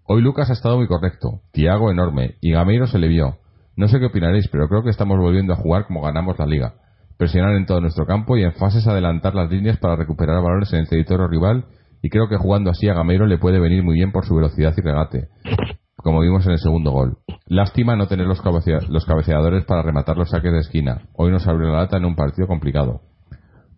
Hoy Lucas ha estado muy correcto, Tiago enorme, y Gameiro se le vio. No sé qué opinaréis, pero creo que estamos volviendo a jugar como ganamos la liga. Presionar en todo nuestro campo y en fases adelantar las líneas para recuperar balones en el territorio rival y creo que jugando así a Gameiro le puede venir muy bien por su velocidad y regate como vimos en el segundo gol. Lástima no tener los, cabeceadores para rematar los saques de esquina. Hoy nos abrió la lata en un partido complicado.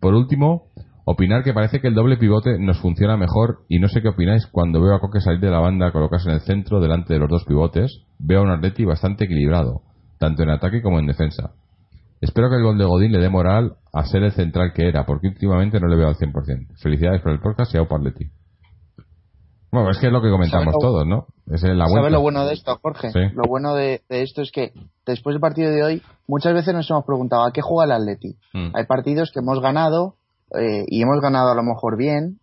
Por último, opinar que parece que el doble pivote nos funciona mejor y no sé qué opináis cuando veo a Coque salir de la banda, colocarse en el centro delante de los dos pivotes. Veo a un Atleti bastante equilibrado, tanto en ataque como en defensa. Espero que el gol de Godín le dé moral a ser el central que era, porque últimamente no le veo al 100%. Felicidades por el podcast y a Atleti. Bueno, es que es lo que comentamos todos, ¿no? Es la ¿Sabes lo bueno de esto, Jorge? Lo bueno de, esto es que después del partido de hoy, muchas veces nos hemos preguntado ¿a qué juega el Atleti? Mm. Hay partidos que hemos ganado eh, y hemos ganado a lo mejor bien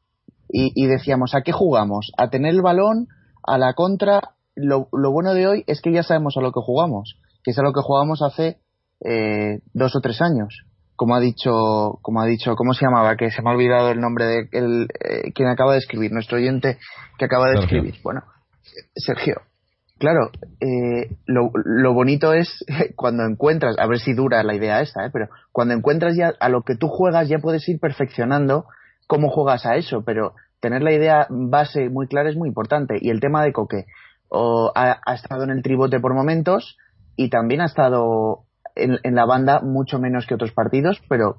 y, decíamos ¿a qué jugamos? ¿A tener el balón? ¿A la contra? Lo, bueno de hoy es que ya sabemos a lo que jugamos, que es a lo que jugamos hace eh, dos o tres años como ha dicho, como ha dicho, ¿cómo se llamaba? Que se me ha olvidado el nombre de el, eh, quien acaba de escribir, nuestro oyente que acaba de escribir. Bueno, Sergio. Claro, eh, lo, lo, bonito es cuando encuentras, a ver si dura la idea esa, ¿eh? pero cuando encuentras ya a lo que tú juegas ya puedes ir perfeccionando cómo juegas a eso, pero tener la idea base muy clara es muy importante. Y el tema de Coque o ha, ha estado en el tribote por momentos y también ha estado en, la banda mucho menos que otros partidos, pero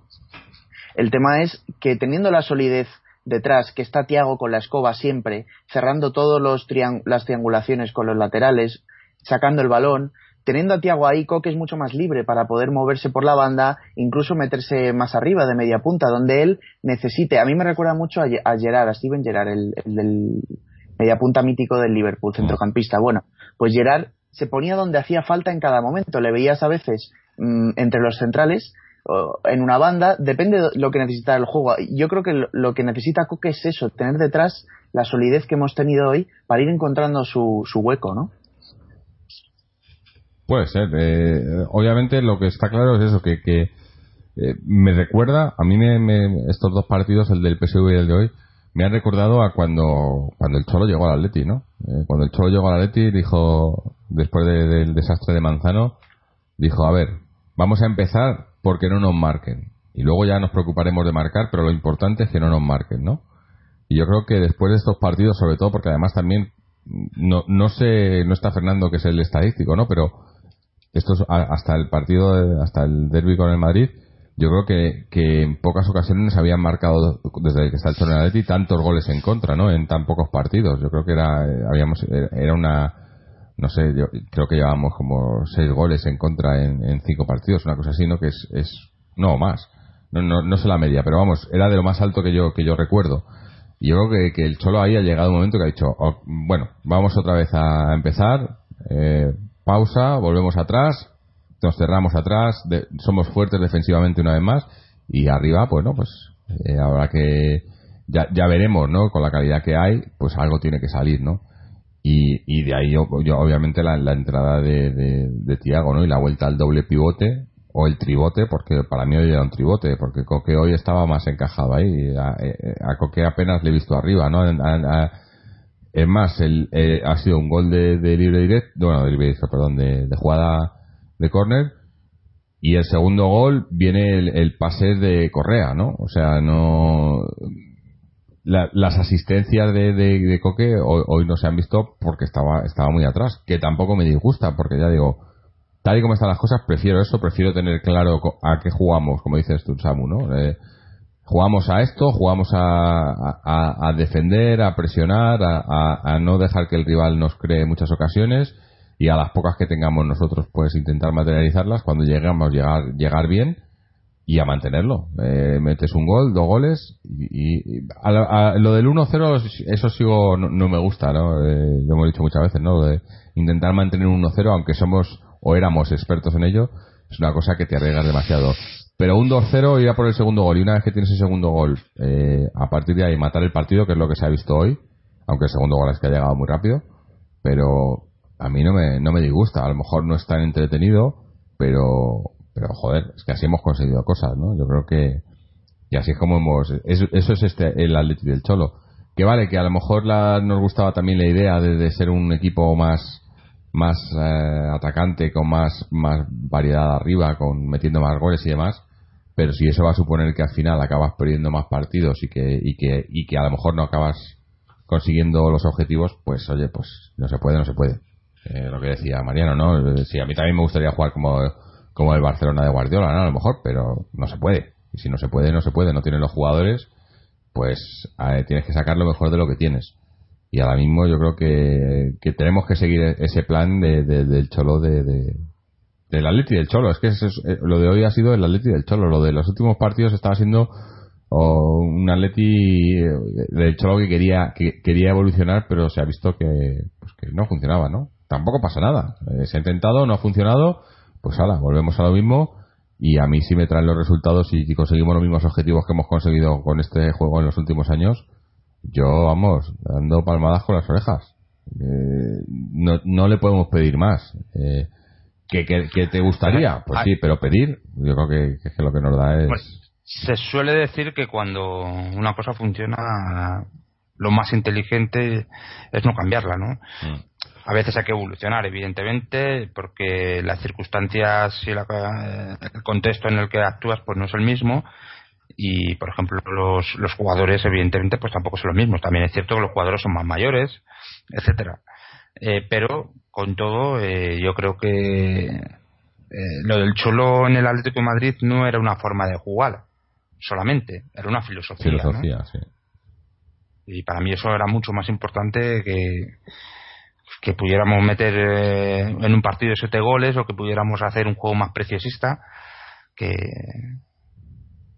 el tema es que teniendo la solidez detrás, que está Tiago con la escoba siempre, cerrando todas las triangulaciones con los laterales, sacando el balón, teniendo a Tiago ahí, Coque es mucho más libre para poder moverse por la banda, incluso meterse más arriba de media punta, donde él necesite. A mí me recuerda mucho a, Gerard, a Steven Gerard, el, el del media punta mítico del Liverpool, centrocampista. Bueno, pues Gerard se ponía donde hacía falta en cada momento. Le veías a veces Mm, entre los centrales en una banda, depende de lo que necesita el juego. Yo creo que lo que necesita Coque es eso, tener detrás la solidez que hemos tenido hoy para ir encontrando su, su hueco, ¿no? Puede ser. Eh, obviamente lo que está claro es eso, que, que eh, me recuerda, a mí me, estos dos partidos, el del PSV y el de hoy, me han recordado a cuando, cuando el Cholo llegó al Atleti, ¿no? Eh, cuando el Cholo llegó al Atleti dijo, después del desastre de Manzano, dijo, a ver, Vamos a empezar porque no nos marquen. Y luego ya nos preocuparemos de marcar, pero lo importante es que no nos marquen, ¿no? Y yo creo que después de estos partidos, sobre todo porque además también no, no sé, no está Fernando que es el estadístico, ¿no? Pero esto hasta el partido, hasta el derby con el Madrid, yo creo que, que en pocas ocasiones habían marcado desde que está el Cholo Atleti tantos goles en contra, ¿no? En tan pocos partidos. Yo creo que era eh, habíamos era una no sé, yo creo que llevábamos como seis goles en contra en, cinco partidos, una cosa así, ¿no? Que es, es no más, no, no, no sé la media, pero vamos, era de lo más alto que yo que yo recuerdo. Y yo creo que, que el Cholo ahí ha llegado un momento que ha dicho, oh, bueno, vamos otra vez a empezar, eh, pausa, volvemos atrás, nos cerramos atrás, somos fuertes defensivamente una vez más y arriba, pues no, pues eh, ahora que ya, ya veremos, ¿no? Con la calidad que hay, pues algo tiene que salir, ¿no? Y, y de ahí yo, yo obviamente la, entrada de, de, Tiago, ¿no? Y la vuelta al doble pivote o el tribote, porque para mí hoy era un tribote, porque Coque hoy estaba más encajado ahí. A, a Coque apenas le he visto arriba, ¿no? es más, el, eh, ha sido un gol de, libre directo, bueno, de libre directo, perdón, de, de jugada de córner y el segundo gol viene el, pase de Correa, ¿no? O sea, no las asistencias de, de, Coque hoy, no se han visto porque estaba estaba muy atrás, que tampoco me disgusta porque ya digo, tal y como están las cosas, prefiero eso, prefiero tener claro a qué jugamos, como dices tú, Samu, ¿no? Eh, jugamos a esto, jugamos a, a, defender, a presionar, a, a, no dejar que el rival nos cree muchas ocasiones y a las pocas que tengamos nosotros pues intentar materializarlas cuando lleguemos llegar llegar bien y a mantenerlo. Eh, metes un gol dos goles y, a, lo del 1-0 eso sigo no, me gusta no eh, lo hemos dicho muchas veces no de intentar mantener un 1-0 aunque somos o éramos expertos en ello es una cosa que te arriesgas demasiado. Pero un 2-0 ir a por el segundo gol y una vez que tienes el segundo gol eh, a partir de ahí matar el partido que es lo que se ha visto hoy aunque el segundo gol es que ha llegado muy rápido pero a mí no me, no me disgusta. A lo mejor no es tan entretenido, pero, pero joder, es que así hemos conseguido cosas, ¿no? Yo creo que, y así es como hemos, eso, es este, el Atleti del Cholo. Que vale, que a lo mejor la, nos gustaba también la idea de, ser un equipo más, más eh, atacante, con más, más variedad arriba, con metiendo más goles y demás. Pero si eso va a suponer que al final acabas perdiendo más partidos y que, y que, y que a lo mejor no acabas consiguiendo los objetivos, pues oye, pues no se puede, no se puede. Eh, lo que decía Mariano, ¿no? Sí, a mí también me gustaría jugar como, como el Barcelona de Guardiola, ¿no? A lo mejor, pero no se puede. Y si no se puede, no se puede, no tienen los jugadores, pues tienes que sacar lo mejor de lo que tienes. Y ahora mismo yo creo que, que tenemos que seguir ese plan de, del Cholo de, de, del Atleti del Cholo. Es que eh, lo de hoy ha sido el Atleti del Cholo. Lo de los últimos partidos estaba siendo un Atleti eh, del Cholo que quería que quería evolucionar, pero se ha visto que, pues que no funcionaba, ¿no? tampoco pasa nada. Eh, se ha intentado, no ha funcionado, pues ahora, volvemos a lo mismo. Y a mí sí me traen los resultados y, conseguimos los mismos objetivos que hemos conseguido con este juego en los últimos años. Yo, vamos, dando palmadas con las orejas. Eh, no, no le podemos pedir más. Eh, ¿que, que, te gustaría? Pues sí, pero pedir, yo creo que, que, lo que nos da es. Pues, se suele decir que cuando una cosa funciona, lo más inteligente es no cambiarla, ¿no? Mm a veces hay que evolucionar, evidentemente, porque las circunstancias y la, el contexto en el que actúas pues no es el mismo y, por ejemplo, los, los jugadores, evidentemente, pues tampoco son los mismos. También es cierto que los jugadores son más mayores, etcétera. Eh, pero, con todo, eh, yo creo que eh, lo del Cholo en el Atlético de Madrid no era una forma de jugar solamente, era una filosofía. Filosofía, sí. Y para mí eso era mucho más importante que, que pudiéramos meter eh, en un partido siete goles o que pudiéramos hacer un juego más preciosista que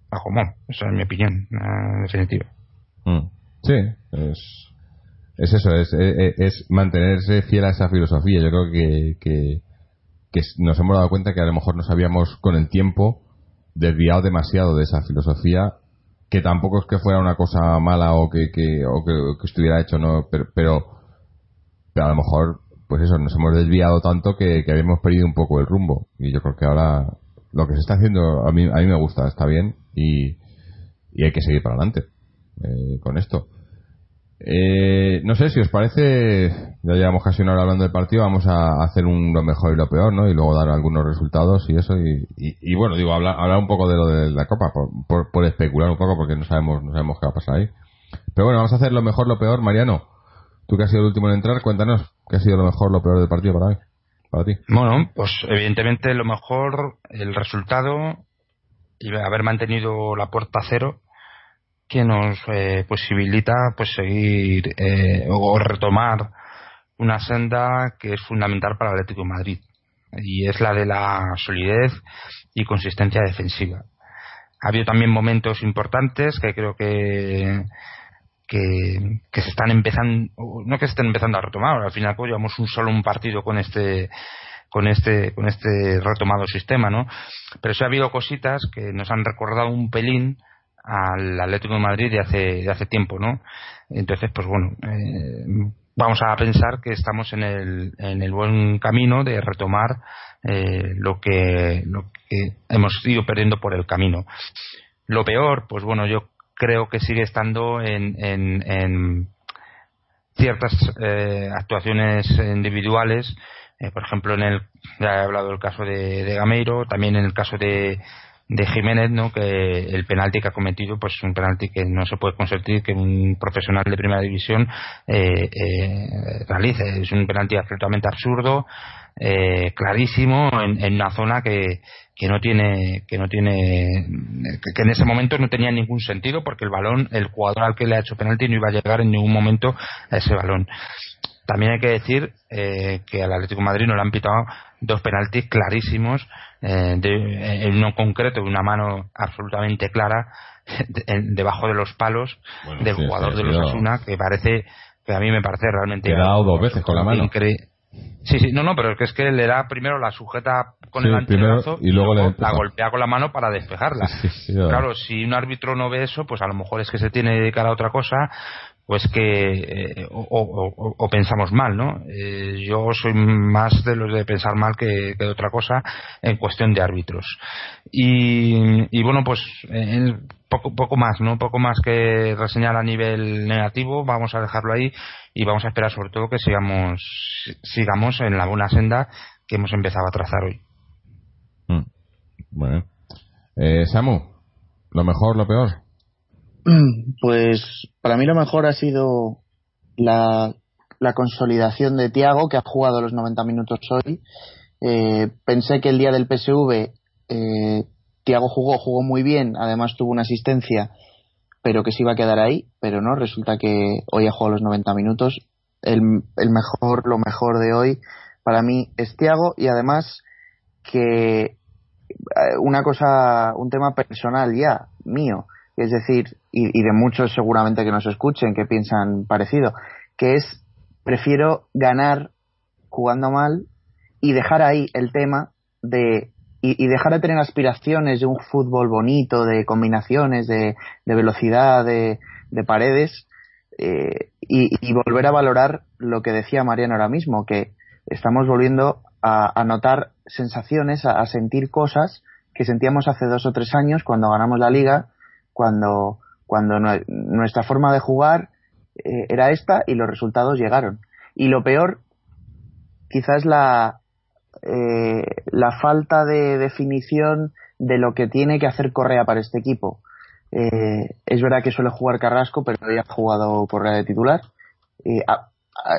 bajo Mon. Esa es mi opinión, en definitiva. Mm. Sí, es, es eso, es, es, mantenerse fiel a esa filosofía. Yo creo que, que, que, nos hemos dado cuenta que a lo mejor nos habíamos con el tiempo desviado demasiado de esa filosofía que tampoco es que fuera una cosa mala o que, que, o que, estuviera hecho, no, pero, pero a lo mejor, pues eso, nos hemos desviado tanto que, habíamos perdido un poco el rumbo. Y yo creo que ahora lo que se está haciendo a mí, a mí me gusta, está bien y, hay que seguir para adelante eh, con esto. Eh, no sé si os parece, ya llevamos casi una hora hablando del partido, vamos a hacer un lo mejor y lo peor, ¿no? Y luego dar algunos resultados y eso. Y, bueno, digo, hablar, hablar, un poco de lo de la Copa, por, por, especular un poco, porque no sabemos, no sabemos qué va a pasar ahí. Pero bueno, vamos a hacer lo mejor, lo peor, Mariano. Tú que has sido el último en entrar, cuéntanos qué ha sido lo mejor, lo peor del partido para hoy, para ti. Bueno, pues evidentemente lo mejor, el resultado y haber mantenido la puerta cero que nos eh, posibilita pues seguir eh, o retomar una senda que es fundamental para el Atlético de Madrid y es la de la solidez y consistencia defensiva. Ha habido también momentos importantes que creo que que, se están empezando, no que se estén empezando a retomar, al final pues llevamos un solo un partido con este con este con este retomado sistema, ¿no? Pero sí ha habido cositas que nos han recordado un pelín al Atlético de Madrid de hace de hace tiempo, ¿no? Entonces, pues bueno, eh, vamos a pensar que estamos en el, en el buen camino de retomar eh, lo que lo que hemos ido perdiendo por el camino. Lo peor, pues bueno, yo creo que sigue estando en, en, ciertas eh, actuaciones individuales eh, por ejemplo, en el, ya he hablado del caso de, de Gameiro, también en el caso de, de Jiménez, ¿no? que el penalti que ha cometido, pues es un penalti que no se puede consentir que un profesional de primera división eh, eh, realice. Es un penalti absolutamente absurdo, eh, clarísimo, en, en, una zona que, que no tiene, que no tiene, que, en ese momento no tenía ningún sentido porque el balón, el jugador al que le ha hecho penalti no iba a llegar en ningún momento a ese balón. También hay que decir eh, que al Atlético de Madrid no le han pitado dos penaltis clarísimos, eh, en uno concreto, una mano absolutamente clara debajo de los palos del jugador de los Asuna, que parece, que a mí me parece realmente. Le ha dado dos veces con la mano. Sí, sí, no, no, pero es que es que le da primero la sujeta con el antebrazo y luego, la golpea con la mano para despejarla. claro, si un árbitro no ve eso, pues a lo mejor es que se tiene que dedicar a otra cosa, pues que eh, o, pensamos mal, ¿no? Eh, yo soy más de los de pensar mal que, de otra cosa en cuestión de árbitros. Y, bueno, pues poco, poco más, ¿no? Poco más que reseñar a nivel negativo, vamos a dejarlo ahí y vamos a esperar sobre todo que sigamos, sigamos en la buena senda que hemos empezado a trazar hoy. Mm. Bueno. Eh, Samu, ¿lo mejor, lo peor? Pues para mí lo mejor ha sido la, consolidación de Tiago, que ha jugado los 90 minutos hoy. Eh, pensé que el día del PSV eh, Tiago jugó, jugó muy bien, además tuvo una asistencia, pero que se iba a quedar ahí, pero no, resulta que hoy ha jugado los 90 minutos. El, mejor, lo mejor de hoy para mí es Tiago y además que eh, una cosa, un tema personal ya, mío es decir, y, de muchos seguramente que nos escuchen que piensan parecido, que es prefiero ganar jugando mal y dejar ahí el tema de y, dejar de tener aspiraciones de un fútbol bonito, de combinaciones, de, velocidad, de, paredes, eh, y, volver a valorar lo que decía Mariano ahora mismo, que estamos volviendo a, notar sensaciones, a, sentir cosas que sentíamos hace dos o tres años cuando ganamos la liga cuando, cuando nuestra forma de jugar eh, era esta y los resultados llegaron. Y lo peor, quizás la, eh, la falta de definición de lo que tiene que hacer Correa para este equipo. Eh, es verdad que suele jugar Carrasco, pero hoy ha jugado Correa de titular.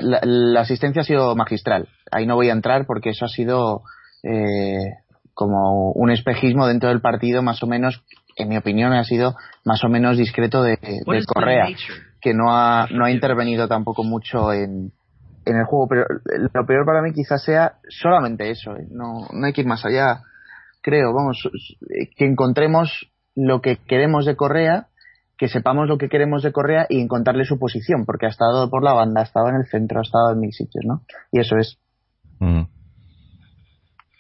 la, asistencia ha sido magistral. Ahí no voy a entrar porque eso ha sido como un espejismo dentro del partido, más o menos en mi opinión, ha sido más o menos discreto de, Correa, que no ha, no ha intervenido tampoco mucho en, en el juego. Pero lo peor para mí quizás sea solamente eso, ¿eh? no, no hay que ir más allá. Creo, vamos, que encontremos lo que queremos de Correa, que sepamos lo que queremos de Correa y encontrarle su posición, porque ha estado por la banda, ha estado en el centro, ha estado en mil sitios, ¿no? Y eso es. Mm.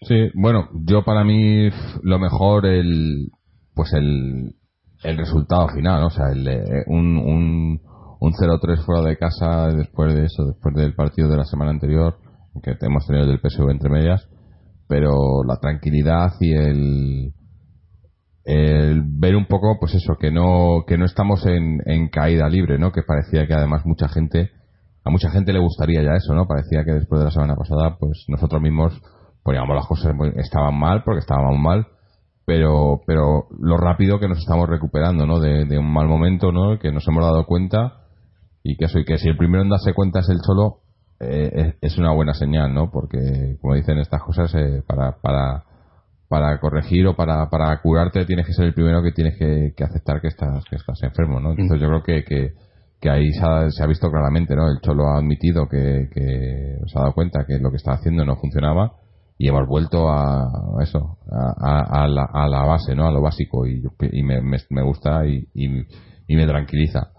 Sí, bueno, yo para mí lo mejor el pues el, el resultado final, o sea, el, un, un, un 0-3 fuera de casa después de eso, después del partido de la semana anterior, que hemos tenido el del PSV entre medias, pero la tranquilidad y el, el ver un poco, pues eso, que no, que no estamos en, en caída libre, ¿no? Que parecía que además mucha gente, a mucha gente le gustaría ya eso, ¿no? Parecía que después de la semana pasada, pues nosotros mismos poníamos las cosas estaban mal porque estábamos mal pero pero lo rápido que nos estamos recuperando no de, un mal momento no que nos hemos dado cuenta y que eso que si el primero en darse cuenta es el solo eh, es, una buena señal no porque como dicen estas cosas eh, para para para corregir o para, para curarte tienes que ser el primero que tienes que, que aceptar que estás, que estás enfermo, ¿no? Entonces yo creo que, que, que ahí se ha, se ha visto claramente, ¿no? El Cholo ha admitido que, que se ha dado cuenta que lo que estaba haciendo no funcionaba y hemos vuelto a eso, a, a, la, a la base, ¿no? A lo básico y, y me, me, me gusta y, y, y me tranquiliza.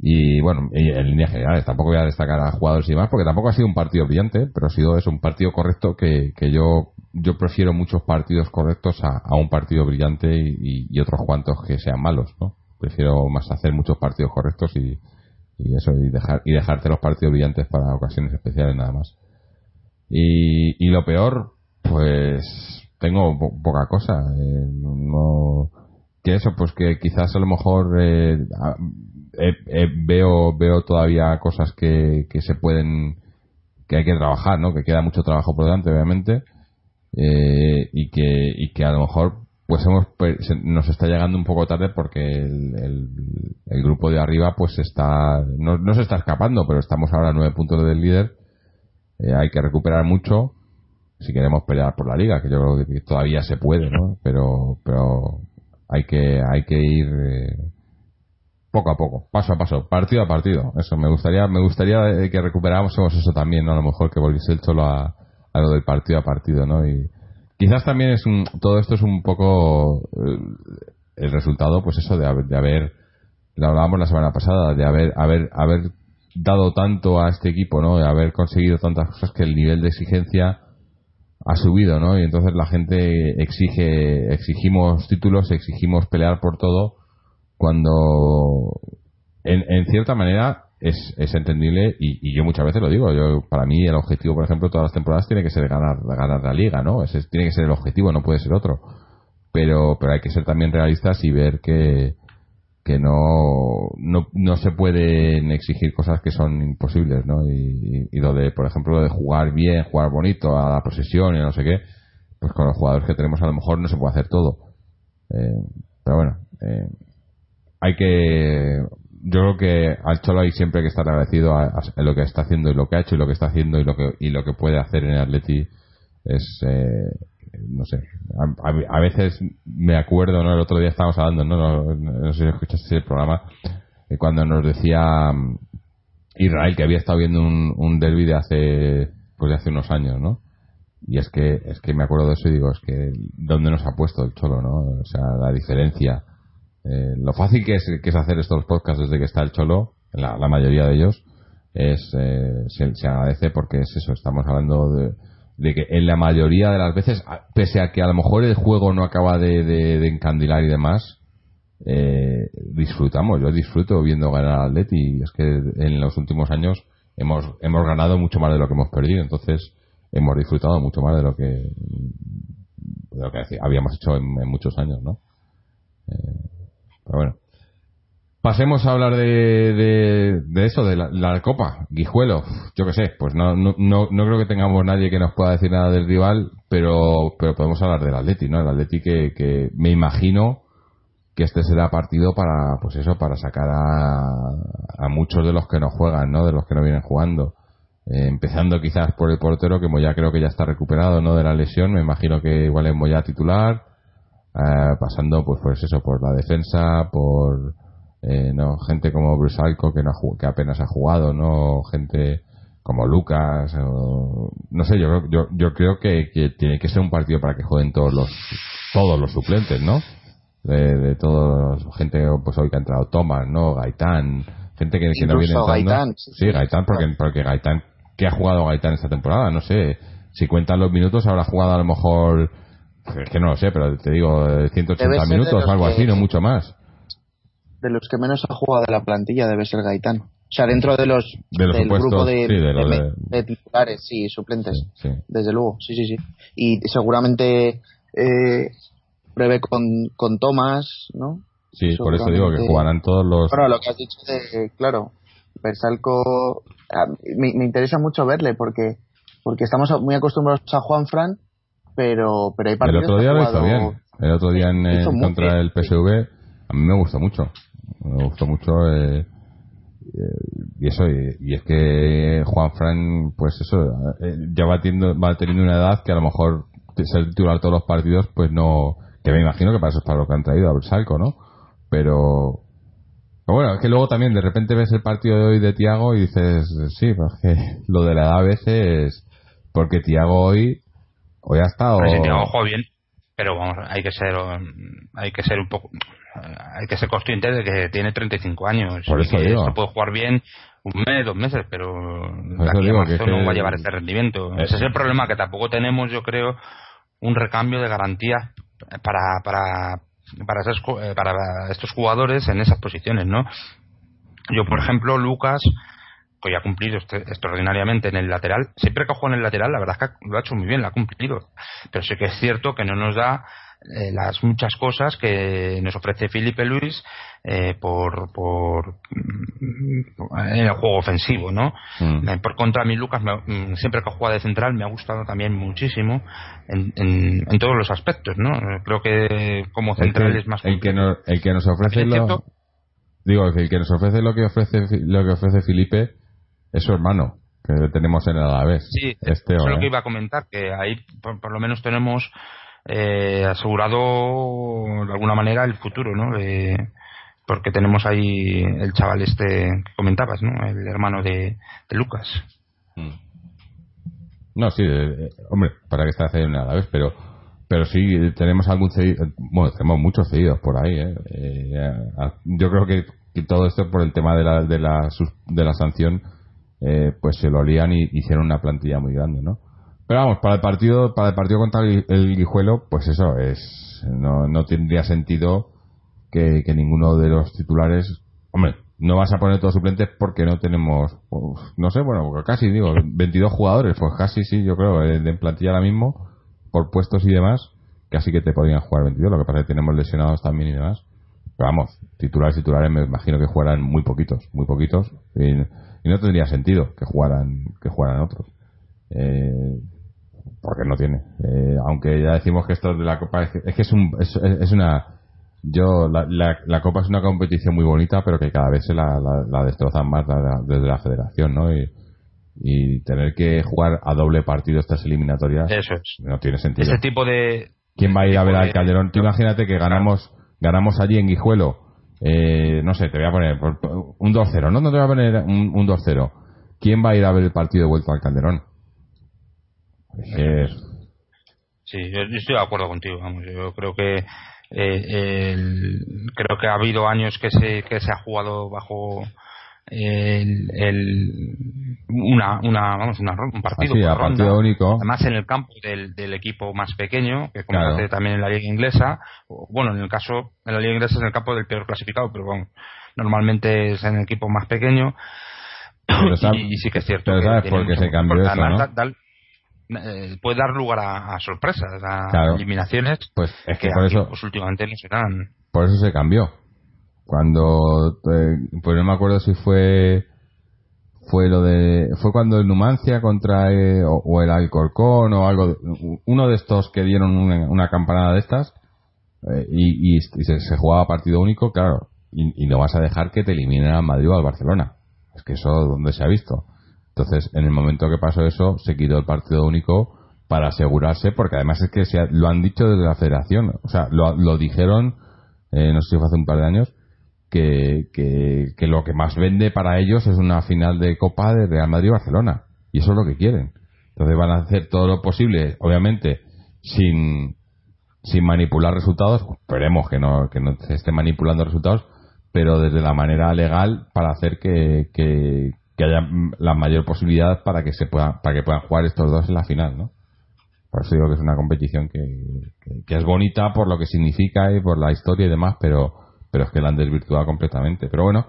Y bueno, en líneas generales, tampoco voy a destacar a jugadores y demás, porque tampoco ha sido un partido brillante, pero ha sido eso, un partido correcto que, que yo, yo prefiero muchos partidos correctos a, a un partido brillante y, y, otros cuantos que sean malos, ¿no? Prefiero más hacer muchos partidos correctos y, y eso, y, dejar, y dejarte los partidos brillantes para ocasiones especiales nada más. Y, y lo peor, pues tengo po poca cosa. Eh, no, que eso, pues que quizás a lo mejor eh, eh, eh, veo veo todavía cosas que, que se pueden que hay que trabajar no que queda mucho trabajo por delante obviamente eh, y que y que a lo mejor pues hemos nos está llegando un poco tarde porque el, el, grupo de arriba pues está no, no, se está escapando pero estamos ahora a nueve puntos del líder eh, hay que recuperar mucho si queremos pelear por la liga que yo creo que todavía se puede no pero pero hay que hay que ir eh, poco a poco, paso a paso, partido a partido. Eso me gustaría, me gustaría eh, que recuperáramos eso también, ¿no? A lo mejor que volviese el cholo a, a, lo del partido a partido, ¿no? Y quizás también es un, todo esto es un poco el, el resultado, pues eso de, haber, de haber, lo hablábamos la semana pasada, de haber, haber, haber dado tanto a este equipo, ¿no? De haber conseguido tantas cosas que el nivel de exigencia ha subido, ¿no? Y entonces la gente exige, exigimos títulos, exigimos pelear por todo cuando en, cierta manera es, es entendible y, y, yo muchas veces lo digo yo para mí el objetivo por ejemplo todas las temporadas tiene que ser ganar ganar la liga no Ese tiene que ser el objetivo no puede ser otro pero pero hay que ser también realistas y ver que que no, no, no se pueden exigir cosas que son imposibles, ¿no? Y, y, lo de, por ejemplo, lo de jugar bien, jugar bonito, a la posesión y no sé qué, pues con los jugadores que tenemos a lo mejor no se puede hacer todo. Eh, pero bueno, eh, hay que yo creo que al Cholo hay siempre que estar agradecido a, lo que está haciendo y lo que ha hecho y lo que está haciendo y lo que y lo que puede hacer en el Atleti. Es eh, no sé a, a, veces me acuerdo no el otro día estábamos hablando no no, no sé si escuchaste el programa cuando nos decía mm, Israel que había estado viendo un, un derby de hace pues de hace unos años no y es que es que me acuerdo de eso y digo es que dónde nos ha puesto el Cholo no o sea la diferencia eh, lo fácil que es, que es, hacer estos podcasts desde que está el Cholo, la, la mayoría de ellos, es eh, se, agradece porque es eso, estamos hablando de, que en la mayoría de las veces, pese a que a lo mejor el juego no acaba de, de, de encandilar y demás, eh, disfrutamos, yo disfruto viendo ganar al Atleti y es que en los últimos años hemos, hemos ganado mucho más de lo que hemos perdido, entonces hemos disfrutado mucho más de lo que, de lo que habíamos hecho en, en muchos años, ¿no? Eh, bueno. Pasemos a hablar de, de, eso, de la, Copa. Guijuelo, yo qué sé, pues no, no, no, no, creo que tengamos nadie que nos pueda decir nada del rival, pero, pero podemos hablar del Atleti, ¿no? El Atleti que, que me imagino que este será partido para, pues eso, para sacar a, a muchos de los que no juegan, ¿no? De los que no vienen jugando. Eh, empezando quizás por el portero, que ya creo que ya está recuperado, ¿no? De la lesión, me imagino que igual es Moya titular eh, pasando pues pues eso por la defensa por eh, no gente como Brusalco que no que apenas ha jugado no gente como Lucas o, no sé yo yo yo creo que, que, tiene que ser un partido para que jueguen todos los todos los suplentes no de, de todos gente pues hoy que ha entrado Thomas no Gaitán gente que, que no viene entrando Gaitán, sí, sí, Gaitán porque porque Gaitán que ha jugado Gaitán esta temporada no sé si cuentan los minutos habrá jugado a lo mejor es que no lo sé, pero te digo, 180 minutos o algo que, así, no mucho más. De los que menos ha jugado de la plantilla debe ser Gaitán. O sea, dentro de los, de los del supuestos, grupo de, sí, de, de, de, de, titulares, sí, suplentes. Sí, sí. Desde luego, sí, sí, sí. Y seguramente eh, breve con, con Tomás, ¿no? Sí, por eso digo que jugarán todos los. Bueno, lo que has dicho de, claro, Bersalco, me, me interesa mucho verle porque porque estamos muy acostumbrados a Juan Fran pero, pero hay partidos El otro día lo hizo bien. El otro día en, contra el PSV, a mí me gustó mucho. Me gustó mucho. Eh, y eso, y, y, es que Juan Fran, pues eso, eh, ya va teniendo, va teniendo una edad que a lo mejor ser titular todos los partidos, pues no. Que me imagino que para eso es para lo que han traído a Salco, ¿no? Pero. pero bueno, es que luego también de repente ves el partido de hoy de Tiago y dices, sí, pues que lo de la edad a veces. Porque Tiago hoy. Hoy ha estado. Pero si Tiago juega bien, pero vamos, hay que ser. Hay que ser un poco. Hay que ser consciente de que tiene 35 años. Por eso que digo. se puede jugar bien un mes, dos meses, pero de eso aquí a marzo no va a llevar este rendimiento. Ese es el problema, que tampoco tenemos, yo creo, un recambio de garantía para, para, para, esas ju- eh, para estos jugadores en esas posiciones, ¿no? Yo, por ejemplo, Lucas, que ya ha cumplido este- extraordinariamente en el lateral, siempre que ha jugado en el lateral, la verdad es que lo ha hecho muy bien, lo ha cumplido. Pero sí que es cierto que no nos da eh, las muchas cosas que nos ofrece Felipe Luis eh, por, por mm, en el juego ofensivo, ¿no? Mm. Por contra, a mí Lucas, me- mm, siempre que ha jugado de central, me ha gustado también muchísimo en, en, en todos los aspectos, ¿no? Creo que como central que, es más el que, nos, el que nos ofrece lo, digo el que nos ofrece lo que ofrece lo que ofrece Felipe es su hermano que tenemos en el Alavés Sí, este eso es lo ¿eh? que iba a comentar, que ahí por, por lo menos tenemos eh, asegurado de alguna manera el futuro, ¿no? De- porque tenemos ahí el chaval este que comentabas, ¿no? El hermano de, de Lucas. Mm. no sí eh, eh, hombre para que esté haciendo en el Alavés pero pero sí tenemos algún cedido bueno tenemos muchos cedidos por ahí ¿eh? Eh, a- yo creo que, que todo esto por el tema de la de la, sus- de la sanción eh, pues se lo olían y hicieron una plantilla muy grande no pero vamos para el partido para el partido contra el, el Guijuelo pues eso es no, no tendría sentido que, que ninguno de los titulares hombre no vas a poner todos suplentes porque no tenemos pues, no sé bueno casi digo 22 jugadores pues casi sí yo creo eh, de plantilla ahora mismo por puestos y demás casi que te podrían jugar 22 lo que pasa es que tenemos lesionados también y demás pero vamos titulares titulares me imagino que jugarán muy poquitos muy poquitos y, y no tendría sentido que jugaran que jugaran otros. Eh, porque no tiene. Eh, aunque ya decimos que esto de la copa es es, que es, un, es, es una yo la, la, la copa es una competición muy bonita pero que cada vez se la, la, la destrozan más desde la federación no y, y tener que jugar a doble partido estas eliminatorias Eso es. no tiene sentido. Ese tipo de... ¿Quién va a ir a ver al de- Calderón? Tú imagínate que ganamos ganamos allí en Guijuelo. Eh, no sé, te voy a poner un 2-0. No, no te voy a poner un, un 2-0. ¿Quién va a ir a ver el partido de vuelta al Calderón? Sí, yo estoy de acuerdo contigo. Vamos, yo creo que eh, el- creo que ha habido años que se que se ha jugado bajo el, el- una una vamos una, un partido así, por a ronda. partido único. además en el campo del, del equipo más pequeño que Claro. hace también en la liga inglesa bueno en el caso en la liga inglesa es en el campo del peor clasificado pero bueno normalmente es en el equipo más pequeño Pero y, y sí que es cierto pero que sabes por qué se cambió eso, ¿no? da- da- eh, puede dar lugar a, a sorpresas a Claro. eliminaciones Pues es que que por aquí, eso pues, últimamente no se dan por eso se cambió. Cuando eh, pues no me acuerdo si fue fue lo de fue cuando el Numancia contra eh, o, el Alcorcón o algo uno de estos que dieron una, una campanada de estas eh, y, y- se, jugaba partido único claro y, y no vas a dejar que te eliminen al Madrid o al Barcelona. Es que eso donde se ha visto entonces en el momento que pasó eso se quitó el partido único para asegurarse porque además es que se ha- lo han dicho desde la federación o sea lo, lo dijeron eh, no sé si fue hace un par de años que, que, que lo que más vende para ellos es una final de Copa de Real Madrid y Barcelona. Y eso es lo que quieren. Entonces van a hacer todo lo posible, obviamente, sin, sin manipular resultados. Esperemos que no, que no se esté manipulando resultados, pero desde la manera legal para hacer que, que, que haya la mayor posibilidad para que se pueda, para que puedan jugar estos dos en la final, ¿no? Por eso digo que es una competición que, que es bonita por lo que significa y por la historia y demás, pero, pero es que la han desvirtuado completamente. Pero bueno,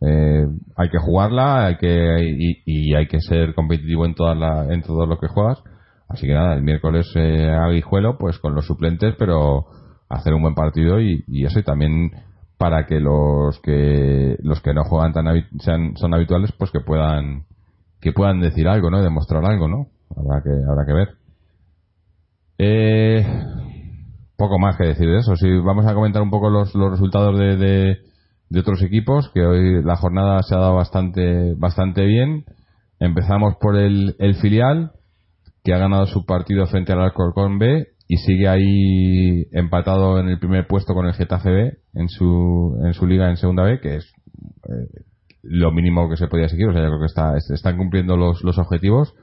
eh, hay que jugarla hay que, y, y hay que ser competitivo en, toda la, en todo lo que juegas. Así que nada, el miércoles eh, a Guijuelo, pues con los suplentes, pero hacer un buen partido y, y eso y también para que los que los que no juegan tan habi- sean son habituales pues que puedan que puedan decir algo no demostrar algo no habrá que habrá que ver eh, poco más que decir de eso. Si vamos a comentar un poco los, los resultados de, de, otros equipos, que hoy la jornada se ha dado bastante, bastante bien. Empezamos por el, el filial, que ha ganado su partido frente al Alcorcón B y sigue ahí empatado en el primer puesto con el Getafe en su, en su liga en segunda B, que es eh, lo mínimo que se podía seguir. O sea, yo creo que está, están cumpliendo los, los objetivos,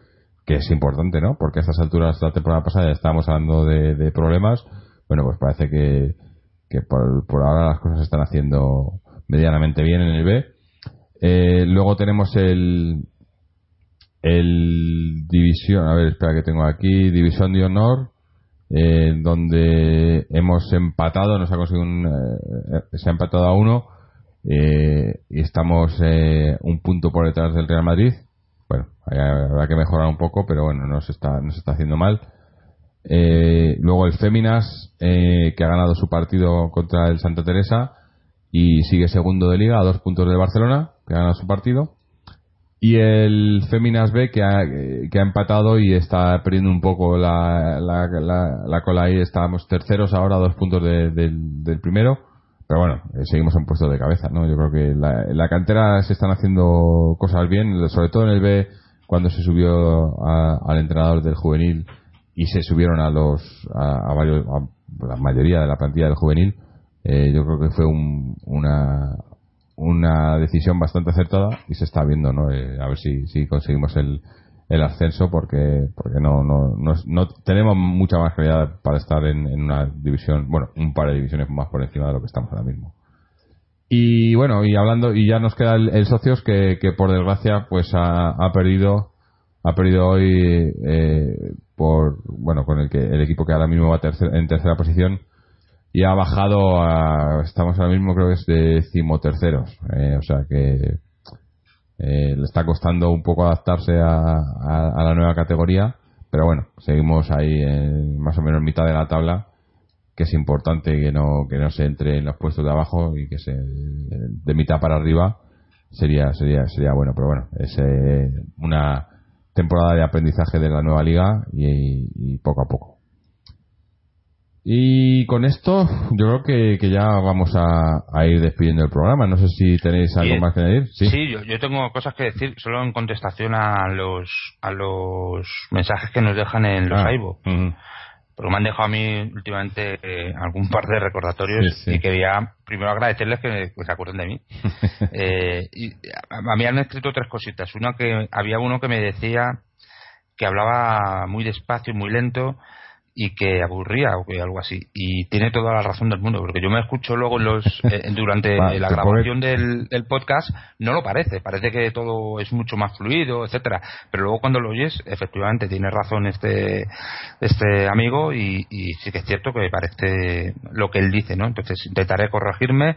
que es importante, ¿no? Porque a estas alturas, la temporada pasada ya estábamos hablando de, problemas. Bueno, pues parece que, que por, por, ahora las cosas se están haciendo medianamente bien en el B. Eh, luego tenemos el, el División, a ver, espera que tengo aquí, División de Honor, eh, donde hemos empatado, nos ha conseguido un, eh, se ha empatado a uno eh, y estamos un punto por detrás del Real Madrid. Bueno, habrá que mejorar un poco, pero bueno, no se está, no se está haciendo mal. Luego el Féminas, que ha ganado su partido contra el Santa Teresa y sigue segundo de liga a dos puntos de Barcelona, que ha ganado su partido y el Féminas B que ha, que ha empatado y está perdiendo un poco la, la, la, cola ahí. Estábamos terceros ahora, dos puntos del primero. Pero bueno, eh, seguimos en puesto de cabeza, ¿no? Yo creo que la, la cantera se están haciendo cosas bien, sobre todo en el B, cuando se subió al entrenador del juvenil y se subieron a los a, varios a la mayoría de la plantilla del juvenil eh, yo creo que fue un, una una decisión bastante acertada y se está viendo, ¿no? Eh, a ver si, si conseguimos el, el ascenso porque porque no, no, no, tenemos mucha más calidad para estar en, una división, bueno, un par de divisiones más por encima de lo que estamos ahora mismo. Y bueno, y hablando, y ya nos queda el, socios que, que, por desgracia pues ha, ha perdido ha perdido hoy eh, por bueno con el que el equipo que ahora mismo va en tercera posición y ha bajado a, estamos ahora mismo creo que es decimoterceros, eh, o sea que eh, le está costando un poco adaptarse a, a, la nueva categoría, pero bueno, seguimos ahí en, más o menos en mitad de la tabla, que es importante que no, que no se entre en los puestos de abajo y que se, de mitad para arriba sería, sería, sería bueno, pero bueno, es eh, una temporada de aprendizaje de la nueva liga y poco a poco. Y con esto yo creo que, que ya vamos a, ir despidiendo el programa. No sé si tenéis algo más que añadir. Sí, yo, yo, tengo cosas que decir solo en contestación a los a los mensajes que nos dejan en los ah, iVoox. Porque me han dejado a mí últimamente eh, algún par de recordatorios y quería primero agradecerles que, se acuerden de mí. eh, y a, mí han escrito tres cositas. Una que había uno que me decía que hablaba muy despacio, y muy lento y que aburría o que algo así. Y tiene toda la razón del mundo porque yo me escucho luego los eh, durante la grabación del, podcast no lo parece parece que todo es mucho más fluido etcétera. Pero luego cuando lo oyes efectivamente tiene razón este este amigo y, y sí que es cierto que parece lo que él dice no entonces intentaré corregirme